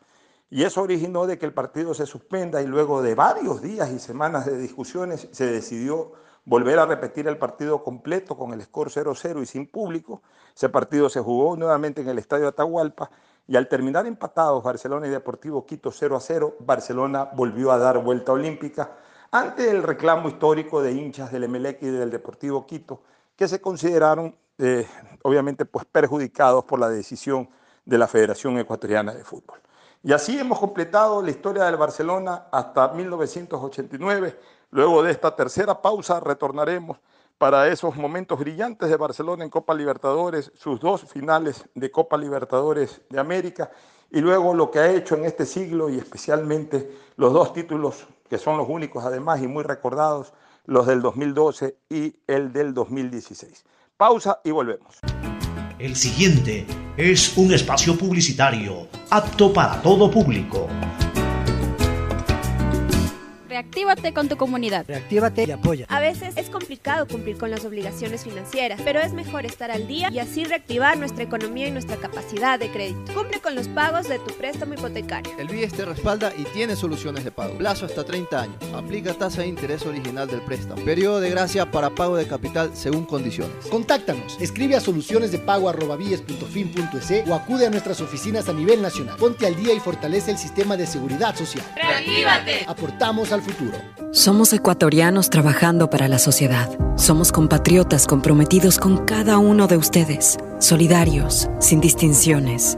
Y eso originó de que el partido se suspenda y luego de varios días y semanas de discusiones se decidió volver a repetir el partido completo con el score 0-0 y sin público. Ese partido se jugó nuevamente en el Estadio Atahualpa y al terminar empatados Barcelona y Deportivo Quito 0-0, Barcelona volvió a dar vuelta olímpica ante el reclamo histórico de hinchas del Emelec y del Deportivo Quito, que se consideraron eh, obviamente pues perjudicados por la decisión de la Federación Ecuatoriana de Fútbol. Y así hemos completado la historia del Barcelona hasta 1989 Luego de esta tercera pausa retornaremos para esos momentos brillantes de Barcelona en Copa Libertadores, sus dos finales de Copa Libertadores de América y luego lo que ha hecho en este siglo y especialmente los dos títulos que son los únicos además y muy recordados, los del 2012 y el del 2016. Pausa y volvemos. El siguiente es un espacio publicitario apto para todo público. Reactívate con tu comunidad. Reactívate y apoya. A veces es complicado cumplir con las obligaciones financieras, pero es mejor estar al día y así reactivar nuestra economía y nuestra capacidad de crédito. Cumple con los pagos de tu préstamo hipotecario. El BIES te respalda y tiene soluciones de pago. Plazo hasta 30 años. Aplica tasa de interés original del préstamo. Periodo de gracia para pago de capital según condiciones. Contáctanos. Escribe a solucionesdepago.bies.fin.es o acude a nuestras oficinas a nivel nacional. Ponte al día y fortalece el sistema de seguridad social. ¡Reactívate! Aportamos al Somos ecuatorianos trabajando para la sociedad. Somos compatriotas comprometidos con cada uno de ustedes, solidarios, sin distinciones.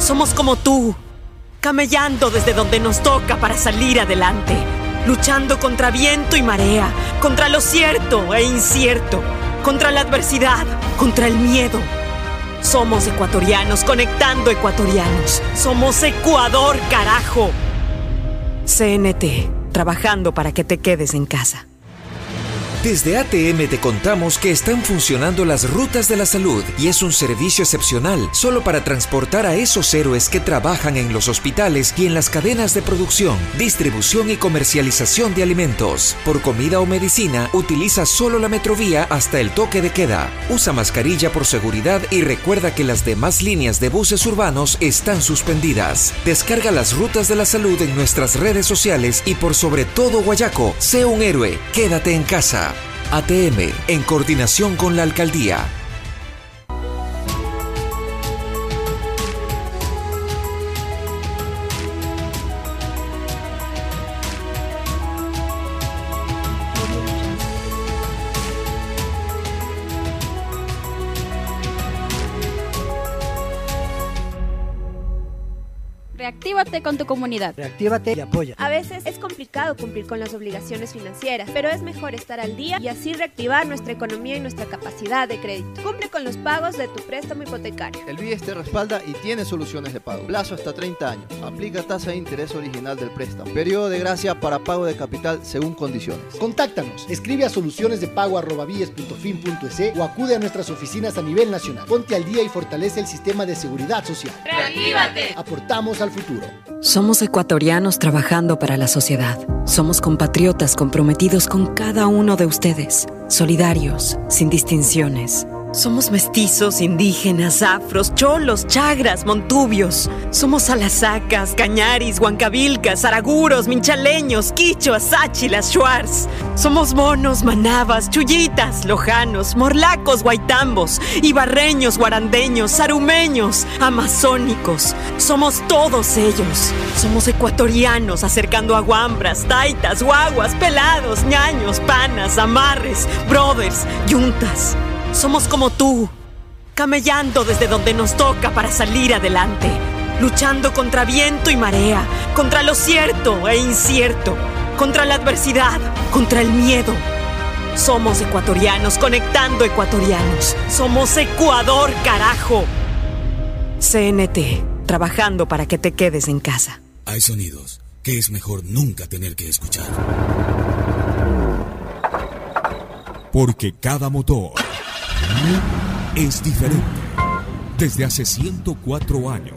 Somos como tú, camellando desde donde nos toca para salir adelante, luchando contra viento y marea, contra lo cierto e incierto, contra la adversidad, contra el miedo. Somos ecuatorianos conectando ecuatorianos. Somos Ecuador, carajo. CNT, trabajando para que te quedes en casa. Desde ATM te contamos que están funcionando las rutas de la salud y es un servicio excepcional solo para transportar a esos héroes que trabajan en los hospitales y en las cadenas de producción, distribución y comercialización de alimentos. Por comida o medicina, utiliza solo la metrovía hasta el toque de queda. Usa mascarilla por seguridad y recuerda que las demás líneas de buses urbanos están suspendidas. Descarga las rutas de la salud en nuestras redes sociales y por sobre todo Guayaco, sé un héroe, quédate en casa. ATM, en coordinación con la alcaldía. Con tu comunidad. Reactívate y apoya. A veces es complicado cumplir con las obligaciones financieras, pero es mejor estar al día y así reactivar nuestra economía y nuestra capacidad de crédito. Cumple con los pagos de tu préstamo hipotecario. El BIES te respalda y tiene soluciones de pago. Plazo hasta 30 años. Aplica tasa de interés original del préstamo. Periodo de gracia para pago de capital según condiciones. Contáctanos. Escribe a solucionesdepago.bies.fin.es o acude a nuestras oficinas a nivel nacional. Ponte al día y fortalece el sistema de seguridad social. Reactívate. Aportamos al futuro. Somos ecuatorianos trabajando para la sociedad. Somos compatriotas comprometidos con cada uno de ustedes, solidarios, sin distinciones. Somos mestizos, indígenas, afros, cholos, chagras, montubios. Somos alasacas, cañaris, huancabilcas, araguros, minchaleños, quichuas, sáchilas, shuars. Somos monos, manabas, chullitas, lojanos, morlacos, guaitambos, ibarreños, guarandeños, sarumeños, amazónicos. Somos todos ellos. Somos ecuatorianos acercando a guambras, taitas, guaguas, pelados, ñaños, panas, amarres, brothers, yuntas. Somos como tú, camellando desde donde nos toca para salir adelante, luchando contra viento y marea, contra lo cierto e incierto, contra la adversidad, contra el miedo. Somos ecuatorianos conectando ecuatorianos. Somos Ecuador, carajo. CNT, trabajando para que te quedes en casa. Hay sonidos que es mejor nunca tener que escuchar. Porque cada motor es diferente. Desde hace 104 años,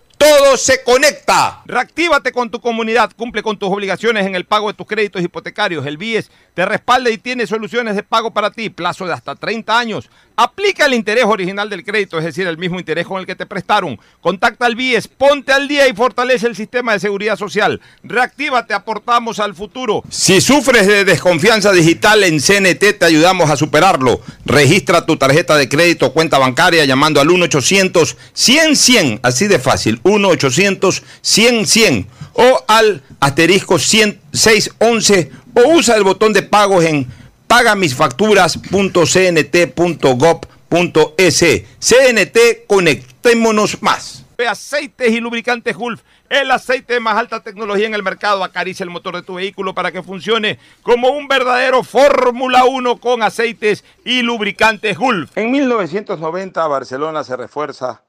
todo se conecta. Reactívate con tu comunidad, cumple con tus obligaciones en el pago de tus créditos hipotecarios. El BIES te respalda y tiene soluciones de pago para ti, plazo de hasta 30 años. Aplica el interés original del crédito, es decir, el mismo interés con el que te prestaron. Contacta al BIES, ponte al día y fortalece el sistema de seguridad social. Reactívate, aportamos al futuro. Si sufres de desconfianza digital en CNT, te ayudamos a superarlo. Registra tu tarjeta de crédito o cuenta bancaria llamando al 1-800-100-100, así de fácil, 1-800-100-100 o al asterisco 611 o usa el botón de pagos en pagamisfacturas.cnt.gov.es. CNT, conectémonos más. Aceites y lubricantes Gulf, el aceite de más alta tecnología en el mercado. Acaricia el motor de tu vehículo para que funcione como un verdadero Fórmula 1 con aceites y lubricantes Gulf. En 1990 Barcelona se refuerza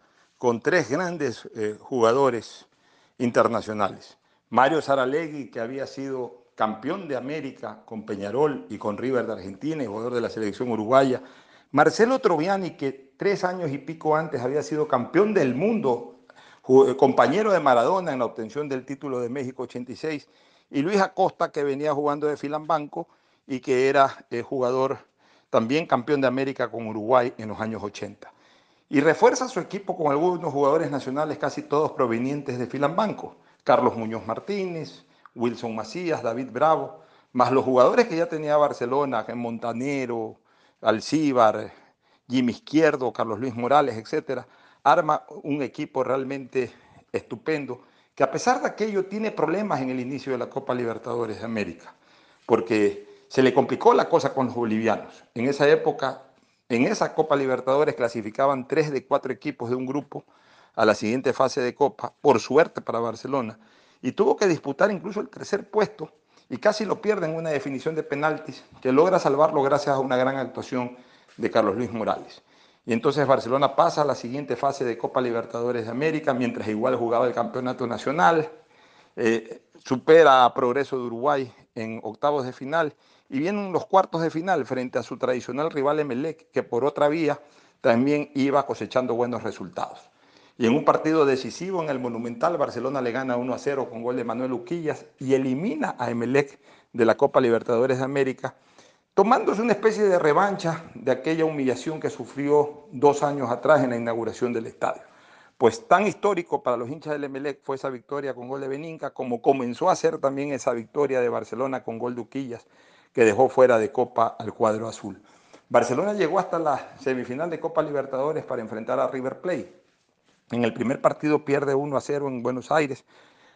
con tres grandes eh, jugadores internacionales. Mario Saralegui, que había sido campeón de América con Peñarol y con River de Argentina y jugador de la selección uruguaya. Marcelo Troviani, que tres años y pico antes había sido campeón del mundo, eh, compañero de Maradona en la obtención del título de México 86, y Luis Acosta, que venía jugando de filambanco y que era eh, jugador también campeón de América con Uruguay en los años 80. Y refuerza su equipo con algunos jugadores nacionales, casi todos provenientes de Filambanco. Carlos Muñoz Martínez, Wilson Macías, David Bravo, más los jugadores que ya tenía Barcelona, Montanero, Alcíbar, Jimmy Izquierdo, Carlos Luis Morales, etcétera, arma un equipo realmente estupendo que a pesar de aquello tiene problemas en el inicio de la Copa Libertadores de América, porque se le complicó la cosa con los bolivianos. En esa época, en esa Copa Libertadores clasificaban tres de cuatro equipos de un grupo a la siguiente fase de Copa, por suerte para Barcelona, y tuvo que disputar incluso el tercer puesto y casi lo pierde en una definición de penaltis que logra salvarlo gracias a una gran actuación de Carlos Luis Morales. Y entonces Barcelona pasa a la siguiente fase de Copa Libertadores de América, mientras igual jugaba el Campeonato Nacional, eh, supera a Progreso de Uruguay en octavos de final y vienen los cuartos de final frente a su tradicional rival Emelec, que por otra vía también iba cosechando buenos resultados. Y en un partido decisivo en el Monumental, Barcelona le gana 1 a 0 con gol de Manuel Uquillas y elimina a Emelec de la Copa Libertadores de América, tomándose una especie de revancha de aquella humillación que sufrió dos años atrás en la inauguración del estadio. Pues tan histórico para los hinchas del Emelec fue esa victoria con gol de Beninca, como comenzó a ser también esa victoria de Barcelona con gol de Uquillas, que dejó fuera de Copa al cuadro azul. Barcelona llegó hasta la semifinal de Copa Libertadores para enfrentar a River Plate en el primer partido pierde 1 a 0 en Buenos Aires,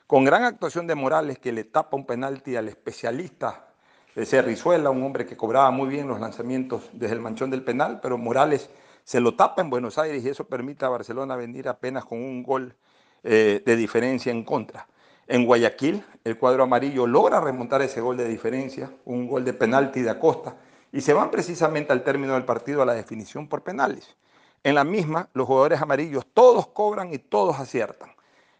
con gran actuación de Morales que le tapa un penalti al especialista de Cerrizuela, un hombre que cobraba muy bien los lanzamientos desde el manchón del penal, pero Morales se lo tapa en Buenos Aires y eso permite a Barcelona venir apenas con un gol eh, de diferencia en contra. En Guayaquil, el cuadro amarillo logra remontar ese gol de diferencia, un gol de penalti de Acosta, y se van precisamente al término del partido a la definición por penales. En la misma, los jugadores amarillos todos cobran y todos aciertan.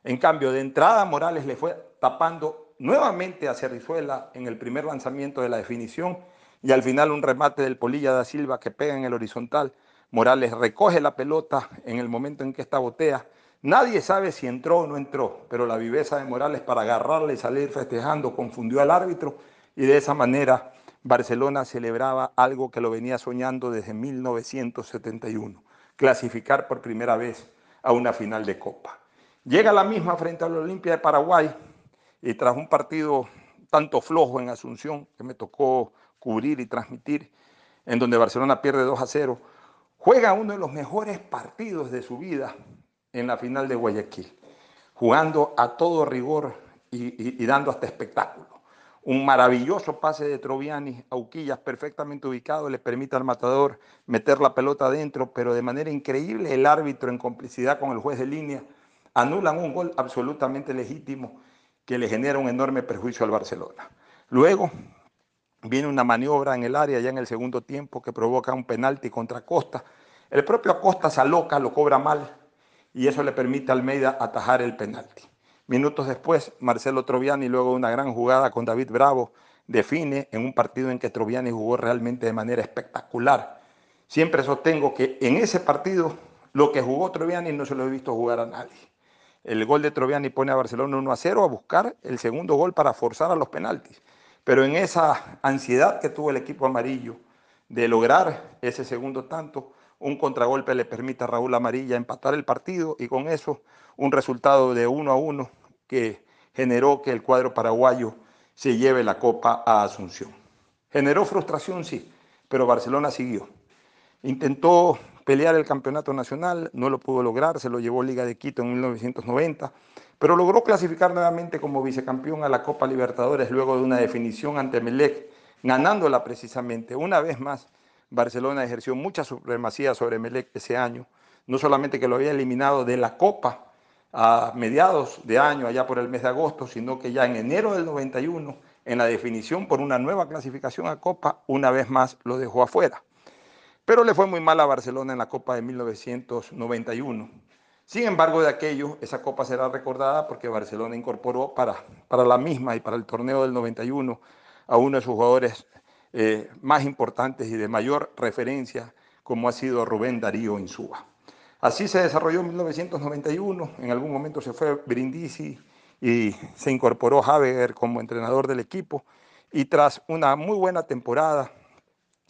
En cambio, de entrada Morales le fue tapando nuevamente a Cerrizuela en el primer lanzamiento de la definición y al final un remate del Polilla da Silva que pega en el horizontal. Morales recoge la pelota en el momento en que esta botea. Nadie sabe si entró o no entró, pero la viveza de Morales para agarrarle y salir festejando confundió al árbitro y de esa manera Barcelona celebraba algo que lo venía soñando desde 1971 clasificar por primera vez a una final de Copa. Llega la misma frente a la Olimpia de Paraguay y tras un partido tanto flojo en Asunción que me tocó cubrir y transmitir, en donde Barcelona pierde 2 a 0, juega uno de los mejores partidos de su vida en la final de Guayaquil, jugando a todo rigor y, dando hasta espectáculo. Un maravilloso pase de Troviani a Uquillas, perfectamente ubicado, le permite al matador meter la pelota adentro, pero de manera increíble el árbitro en complicidad con el juez de línea anulan un gol absolutamente legítimo que le genera un enorme perjuicio al Barcelona. Luego viene una maniobra en el área ya en el segundo tiempo que provoca un penalti contra Costa. El propio Acosta se aloca, lo cobra mal y eso le permite a Almeida atajar el penalti. Minutos después, Marcelo Troviani, luego de una gran jugada con David Bravo, define en un partido en que Troviani jugó realmente de manera espectacular. Siempre sostengo que en ese partido lo que jugó Troviani no se lo he visto jugar a nadie. El gol de Troviani pone a Barcelona 1 a 0 a buscar el segundo gol para forzar a los penaltis. Pero en esa ansiedad que tuvo el equipo amarillo de lograr ese segundo tanto, un contragolpe le permite a Raúl Amarilla empatar el partido y con eso un resultado de uno a uno que generó que el cuadro paraguayo se lleve la copa a Asunción. Generó frustración, sí, pero Barcelona siguió. Intentó pelear el campeonato nacional, no lo pudo lograr, se lo llevó Liga de Quito en 1990, pero logró clasificar nuevamente como vicecampeón a la Copa Libertadores luego de una definición ante Melec, ganándola precisamente. Una vez más, Barcelona ejerció mucha supremacía sobre Melec ese año, no solamente que lo había eliminado de la Copa a mediados de año, allá por el mes de agosto, sino que ya en enero del 91, en la definición por una nueva clasificación a Copa, una vez más lo dejó afuera. Pero le fue muy mal a Barcelona en la Copa de 1991. Sin embargo, de aquello, esa Copa será recordada porque Barcelona incorporó para, para la misma y para el torneo del 91 a uno de sus jugadores eh, más importantes y de mayor referencia, como ha sido Rubén Darío Insúa. Así se desarrolló en 1991, en algún momento se fue Brindisi y se incorporó Habeger como entrenador del equipo y tras una muy buena temporada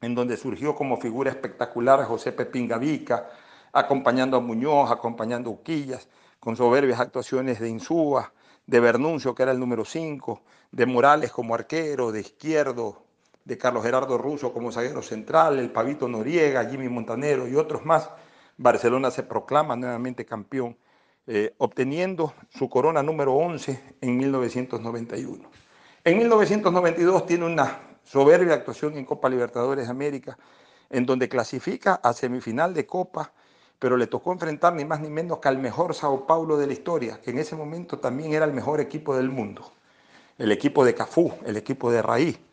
en donde surgió como figura espectacular José Pepín Gavica, acompañando a Muñoz, acompañando a Uquillas, con soberbias actuaciones de Insúa, de Bernuncio, que era el número 5, de Morales como arquero, de Izquierdo, de Carlos Gerardo Russo como zaguero central, el Pavito Noriega, Jimmy Montanero y otros más, Barcelona se proclama nuevamente campeón, eh, obteniendo su corona número 11 en 1991. En 1992 tiene una soberbia actuación en Copa Libertadores de América, en donde clasifica a semifinal de Copa, pero le tocó enfrentar ni más ni menos que al mejor Sao Paulo de la historia, que en ese momento también era el mejor equipo del mundo, el equipo de Cafú, el equipo de Raí.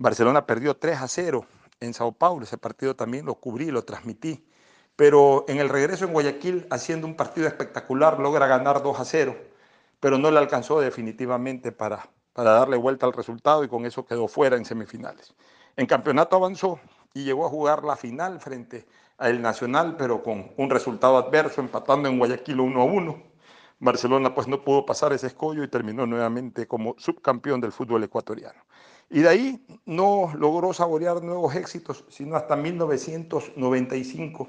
Barcelona perdió 3 a 0 en Sao Paulo, ese partido también lo cubrí, lo transmití, pero en el regreso en Guayaquil, haciendo un partido espectacular, logra ganar 2 a 0, pero no le alcanzó definitivamente para, para darle vuelta al resultado y con eso quedó fuera en semifinales. En campeonato avanzó y llegó a jugar la final frente al Nacional, pero con un resultado adverso, empatando en Guayaquil 1 a 1. Barcelona pues no pudo pasar ese escollo y terminó nuevamente como subcampeón del fútbol ecuatoriano. Y de ahí no logró saborear nuevos éxitos, sino hasta 1995,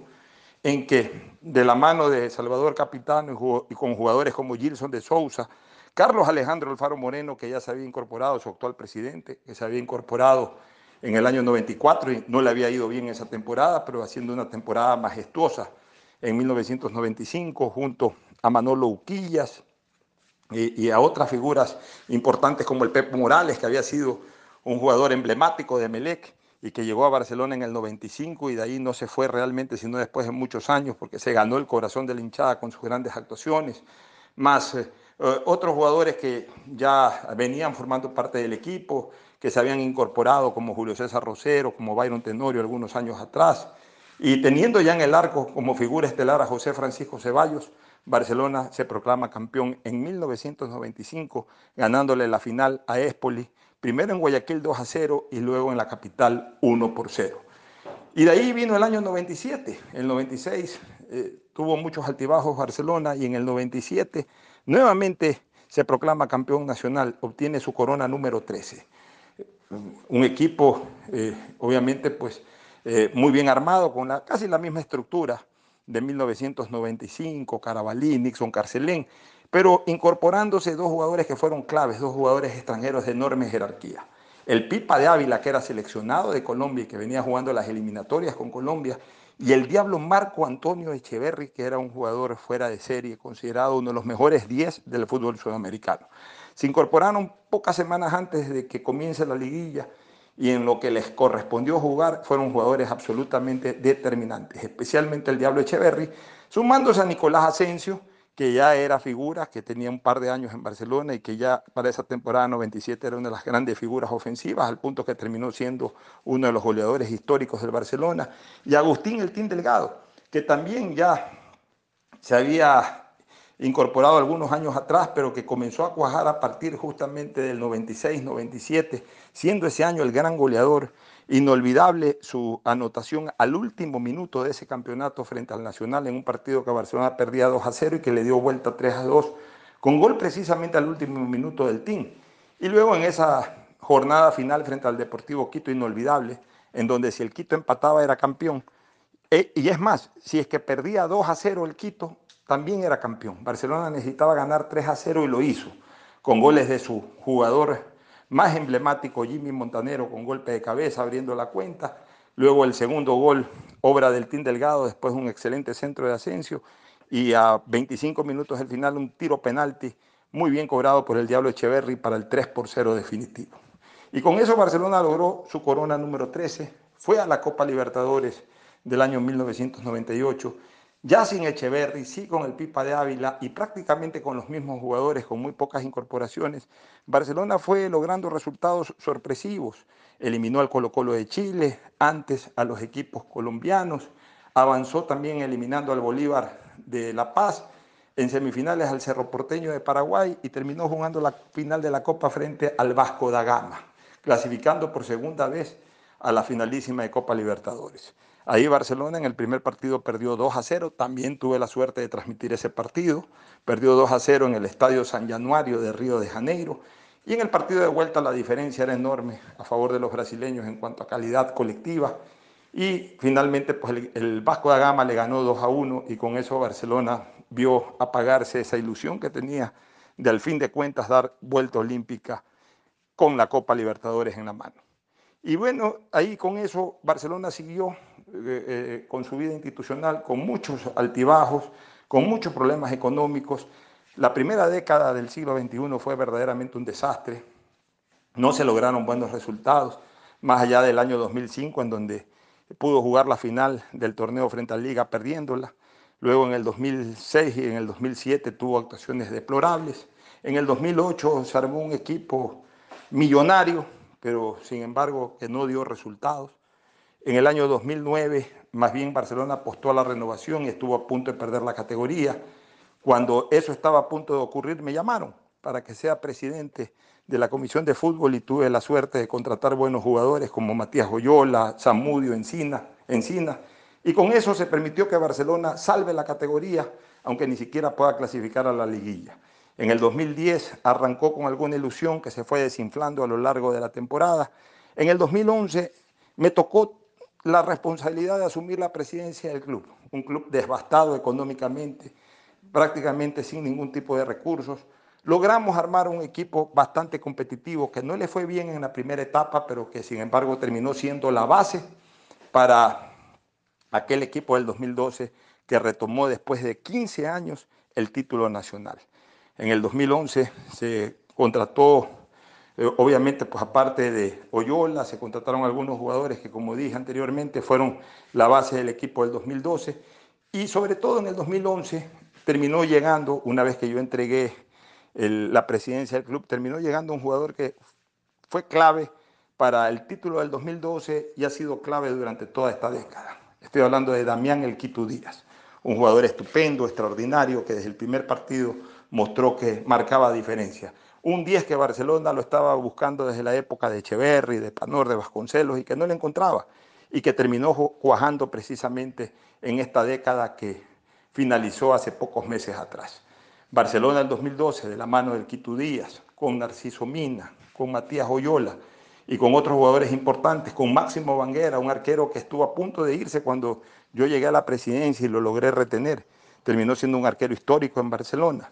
en que de la mano de Salvador Capitano y con jugadores como Gilson de Sousa, Carlos Alejandro Alfaro Moreno, que ya se había incorporado, su actual presidente, que se había incorporado en el año 94 y no le había ido bien esa temporada, pero haciendo una temporada majestuosa en 1995 junto a Manolo Uquillas y, a otras figuras importantes como el Pepe Morales, que había sido un jugador emblemático de Melec y que llegó a Barcelona en el 95 y de ahí no se fue realmente, sino después de muchos años, porque se ganó el corazón de la hinchada con sus grandes actuaciones, más eh, otros jugadores que ya venían formando parte del equipo, que se habían incorporado como Julio César Rosero, como Byron Tenorio algunos años atrás, y teniendo ya en el arco como figura estelar a José Francisco Ceballos, Barcelona se proclama campeón en 1995, ganándole la final a Espoli primero en Guayaquil 2 a 0 y luego en la capital 1 por 0. Y de ahí vino el año 97, el 96 eh, tuvo muchos altibajos Barcelona y en el 97 nuevamente se proclama campeón nacional, obtiene su corona número 13. Un equipo eh, obviamente pues eh, muy bien armado con la, casi la misma estructura de 1995, Carabalí, Nixon Carcelén, pero incorporándose dos jugadores que fueron claves, dos jugadores extranjeros de enorme jerarquía. El Pipa de Ávila, que era seleccionado de Colombia y que venía jugando las eliminatorias con Colombia, y el Diablo Marco Antonio Echeverri, que era un jugador fuera de serie, considerado uno de los mejores 10 del fútbol sudamericano. Se incorporaron pocas semanas antes de que comience la liguilla y en lo que les correspondió jugar fueron jugadores absolutamente determinantes, especialmente el Diablo Echeverri, sumándose a Nicolás Asensio, que ya era figura, que tenía un par de años en Barcelona y que ya para esa temporada 97 era una de las grandes figuras ofensivas, al punto que terminó siendo uno de los goleadores históricos del Barcelona. Y Agustín El Team Delgado, que también ya se había incorporado algunos años atrás, pero que comenzó a cuajar a partir justamente del 96-97, siendo ese año el gran goleador Inolvidable su anotación al último minuto de ese campeonato frente al Nacional en un partido que Barcelona perdía 2 a 0 y que le dio vuelta 3 a 2, con gol precisamente al último minuto del team. Y luego en esa jornada final frente al Deportivo Quito, inolvidable, en donde si el Quito empataba era campeón. E, y es más, si es que perdía 2 a 0 el Quito, también era campeón. Barcelona necesitaba ganar 3 a 0 y lo hizo, con goles de su jugador más emblemático Jimmy Montanero con golpe de cabeza abriendo la cuenta. Luego el segundo gol, obra del Team Delgado, después un excelente centro de Asensio. Y a 25 minutos del final un tiro penalti muy bien cobrado por el Diablo Echeverry para el 3 por 0 definitivo. Y con eso Barcelona logró su corona número 13, fue a la Copa Libertadores del año 1998 ya sin Echeverry, sí con el Pipa de Ávila y prácticamente con los mismos jugadores, con muy pocas incorporaciones, Barcelona fue logrando resultados sorpresivos. Eliminó al Colo Colo de Chile, antes a los equipos colombianos, avanzó también eliminando al Bolívar de La Paz, en semifinales al Cerro Porteño de Paraguay y terminó jugando la final de la Copa frente al Vasco da Gama, clasificando por segunda vez a la finalísima de Copa Libertadores. Ahí Barcelona en el primer partido perdió 2 a 0, también tuve la suerte de transmitir ese partido, perdió 2 a 0 en el Estadio San Januario de Río de Janeiro Y en el partido de vuelta la diferencia era enorme a favor de los brasileños en cuanto a calidad colectiva. Y finalmente pues el, el Vasco da Gama le ganó 2 a 1 y con eso Barcelona vio apagarse esa ilusión que tenía de al fin de cuentas dar vuelta olímpica con la Copa Libertadores en la mano. Y bueno, ahí con eso Barcelona siguió eh, eh, con su vida institucional, con muchos altibajos, con muchos problemas económicos. La primera década del siglo XXI fue verdaderamente un desastre. No se lograron buenos resultados, más allá del año 2005, en donde pudo jugar la final del torneo frente a Liga perdiéndola. Luego en el 2006 y en el 2007 tuvo actuaciones deplorables. En el 2008 se armó un equipo millonario, pero sin embargo que no dio resultados. En el año 2009, más bien Barcelona apostó a la renovación y estuvo a punto de perder la categoría. Cuando eso estaba a punto de ocurrir, me llamaron para que sea presidente de la Comisión de Fútbol y tuve la suerte de contratar buenos jugadores como Matías Joyola, Samudio, Encina, Encina y con eso se permitió que Barcelona salve la categoría, aunque ni siquiera pueda clasificar a la liguilla. En el 2010 arrancó con alguna ilusión que se fue desinflando a lo largo de la temporada. En el 2011 me tocó la responsabilidad de asumir la presidencia del club, un club devastado económicamente, prácticamente sin ningún tipo de recursos. Logramos armar un equipo bastante competitivo que no le fue bien en la primera etapa, pero que sin embargo terminó siendo la base para aquel equipo del 2012 que retomó después de 15 años el título nacional. En el 2011 se contrató, obviamente, pues aparte de Oyola, se contrataron algunos jugadores que, como dije anteriormente, fueron la base del equipo del 2012. Y sobre todo en el 2011 terminó llegando, una vez que yo entregué la presidencia del club, terminó llegando un jugador que fue clave para el título del 2012 y ha sido clave durante toda esta década. Estoy hablando de Damián El Quito Díaz, un jugador estupendo, extraordinario, que desde el primer partido mostró que marcaba diferencia. Un 10 que Barcelona lo estaba buscando desde la época de Echeverry, de Panor, de Vasconcelos y que no le encontraba y que terminó cuajando precisamente en esta década que finalizó hace pocos meses atrás. Barcelona el 2012, de la mano del Quito Díaz, con Narciso Mina, con Matías Oyola, y con otros jugadores importantes, con Máximo Banguera, un arquero que estuvo a punto de irse cuando yo llegué a la presidencia y lo logré retener. Terminó siendo un arquero histórico en Barcelona.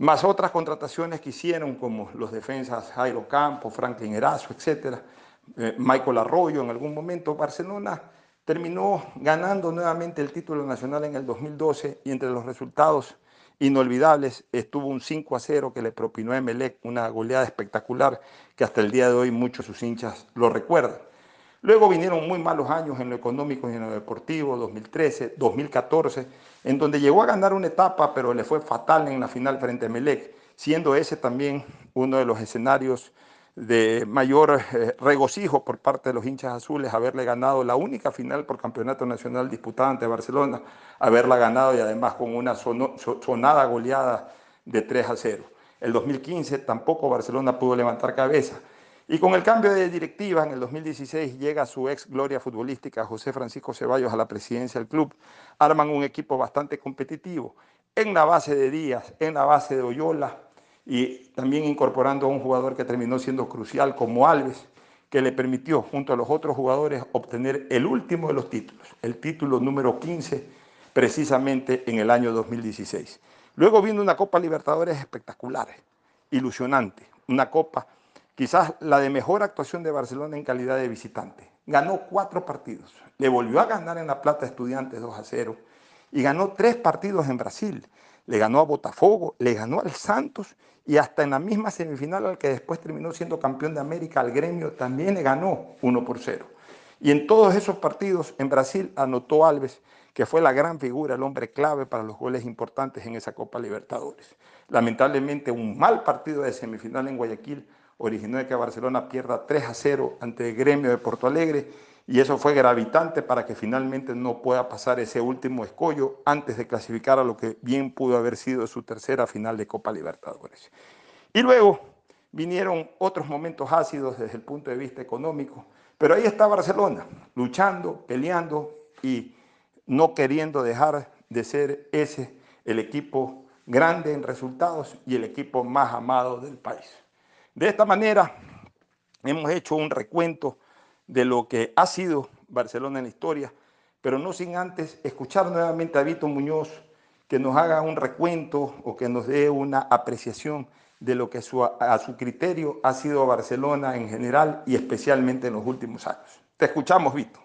Más otras contrataciones que hicieron, como los defensas Jairo Campo, Franklin Erazo, etc. Eh, Michael Arroyo en algún momento. Barcelona terminó ganando nuevamente el título nacional en el 2012 y entre los resultados inolvidables. Estuvo un 5 a 0 que le propinó a Emelec, una goleada espectacular que hasta el día de hoy muchos de sus hinchas lo recuerdan. Luego vinieron muy malos años en lo económico y en lo deportivo, 2013, 2014, en donde llegó a ganar una etapa, pero le fue fatal en la final frente a Emelec, siendo ese también uno de los escenarios de mayor eh, regocijo por parte de los hinchas azules haberle ganado la única final por campeonato nacional disputada ante Barcelona, haberla ganado y además con una sonada goleada de 3 a 0. El 2015 tampoco Barcelona pudo levantar cabeza. Y con el cambio de directiva en el 2016 llega su ex gloria futbolística José Francisco Ceballos a la presidencia del club. Arman un equipo bastante competitivo en la base de Díaz, en la base de Oyola, y también incorporando a un jugador que terminó siendo crucial como Alves, que le permitió junto a los otros jugadores obtener el último de los títulos, el título número 15, precisamente en el año 2016. Luego vino una Copa Libertadores espectacular, ilusionante, una Copa quizás la de mejor actuación de Barcelona en calidad de visitante. Ganó cuatro partidos, le volvió a ganar en La Plata Estudiantes 2 a 0 y ganó tres partidos en Brasil le ganó a Botafogo, le ganó al Santos y hasta en la misma semifinal al que después terminó siendo campeón de América, al gremio, también le ganó 1 por 0. Y en todos esos partidos en Brasil anotó Alves, que fue la gran figura, el hombre clave para los goles importantes en esa Copa Libertadores. Lamentablemente un mal partido de semifinal en Guayaquil originó que Barcelona pierda 3 a 0 ante el gremio de Porto Alegre y eso fue gravitante para que finalmente no pueda pasar ese último escollo antes de clasificar a lo que bien pudo haber sido su tercera final de Copa Libertadores. Y luego vinieron otros momentos ácidos desde el punto de vista económico, pero ahí está Barcelona, luchando, peleando y no queriendo dejar de ser ese el equipo grande en resultados y el equipo más amado del país. De esta manera, hemos hecho un recuento de lo que ha sido Barcelona en la historia, pero no sin antes escuchar nuevamente a Vito Muñoz que nos haga un recuento o que nos dé una apreciación de lo que a su criterio ha sido Barcelona en general y especialmente en los últimos años. Te escuchamos, Vito.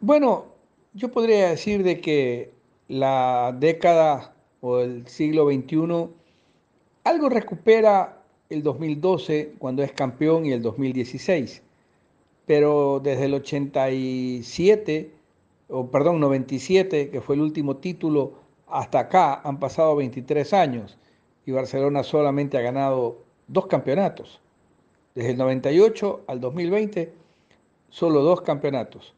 Bueno, yo podría decir de que la década o el siglo XXI algo recupera el 2012 cuando es campeón y el 2016, pero desde el 87, o perdón, 97, que fue el último título, hasta acá han pasado 23 años y Barcelona solamente ha ganado dos campeonatos. Desde el 98 al 2020, solo dos campeonatos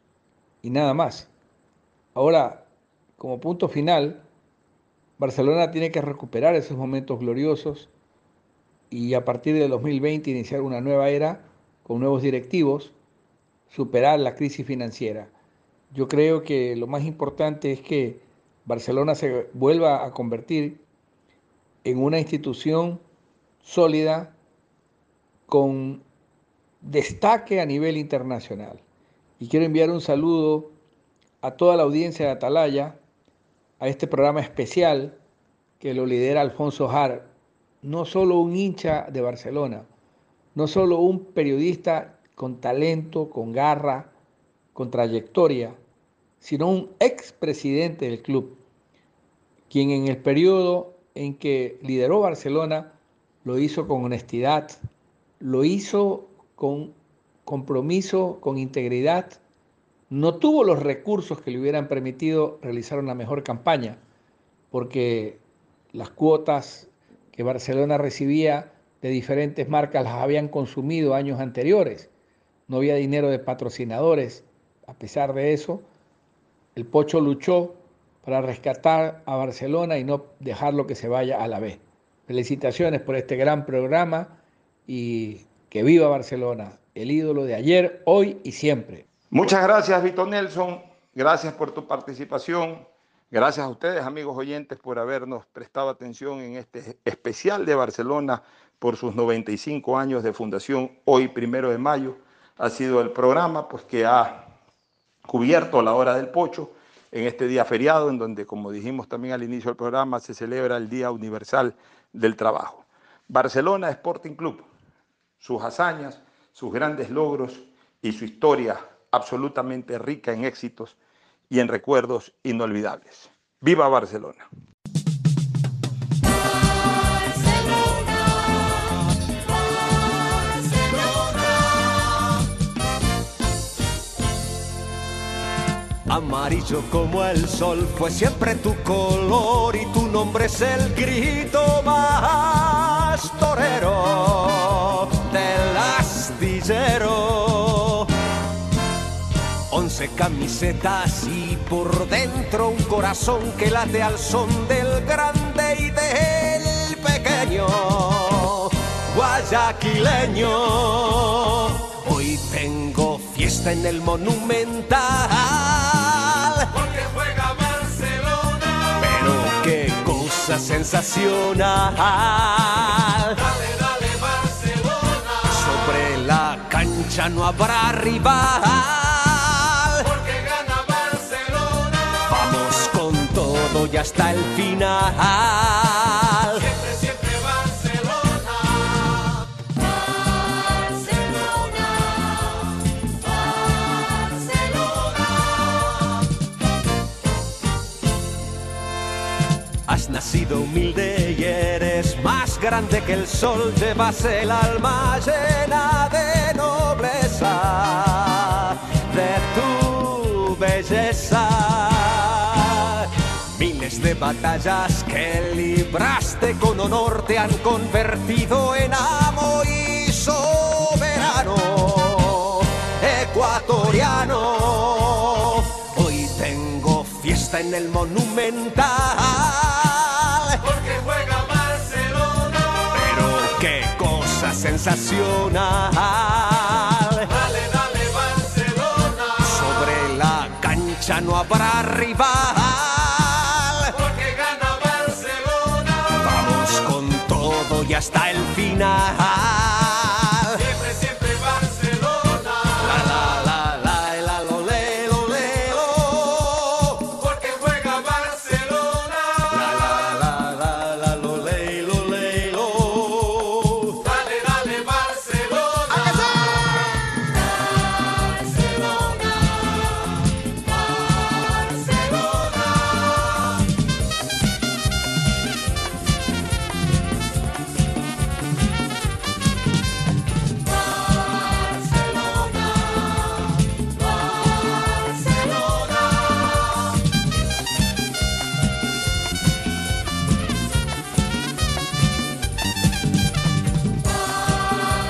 y nada más. Ahora, como punto final, Barcelona tiene que recuperar esos momentos gloriosos y a partir del 2020 iniciar una nueva era con nuevos directivos, superar la crisis financiera. Yo creo que lo más importante es que Barcelona se vuelva a convertir en una institución sólida con destaque a nivel internacional. Y quiero enviar un saludo a toda la audiencia de Atalaya, a este programa especial que lo lidera Alfonso Har, no solo un hincha de Barcelona, no solo un periodista con talento, con garra, con trayectoria, sino un expresidente del club, quien en el periodo en que lideró Barcelona lo hizo con honestidad, lo hizo con compromiso, con integridad, no tuvo los recursos que le hubieran permitido realizar una mejor campaña, porque las cuotas que Barcelona recibía de diferentes marcas las habían consumido años anteriores. No había dinero de patrocinadores. A pesar de eso, el Pocho luchó para rescatar a Barcelona y no dejarlo que se vaya a la B. Felicitaciones por este gran programa y que viva Barcelona, el ídolo de ayer, hoy y siempre. Muchas gracias, Vito Nelson. Gracias por tu participación. Gracias a ustedes, amigos oyentes, por habernos prestado atención en este especial de Barcelona por sus 95 años de fundación, hoy primero de mayo. Ha sido el programa pues, que ha cubierto la hora del pocho en este día feriado, en donde, como dijimos también al inicio del programa, se celebra el Día Universal del Trabajo. Barcelona Sporting Club, sus hazañas, sus grandes logros y su historia absolutamente rica en éxitos y en recuerdos inolvidables. ¡Viva Barcelona! Amarillo como el sol fue siempre tu color y tu nombre es el grito más torero 12 camisetas y por dentro un corazón que late al son del grande y del pequeño guayaquileño. Hoy tengo fiesta en el Monumental. Porque juega Barcelona. Pero qué cosa sensacional. Dale, dale, Barcelona. Sobre la cancha no habrá rival. Y hasta el final. Siempre, siempre Barcelona. Barcelona. Barcelona. Has nacido humilde y eres más grande que el sol. Llevas el alma llena de nobleza, de tu belleza de batallas que libraste con honor te han convertido en amo y soberano ecuatoriano. Hoy tengo fiesta en el monumental. Porque juega Barcelona. Pero qué cosa sensacional. Dale, dale, Barcelona. Sobre la cancha no habrá rival.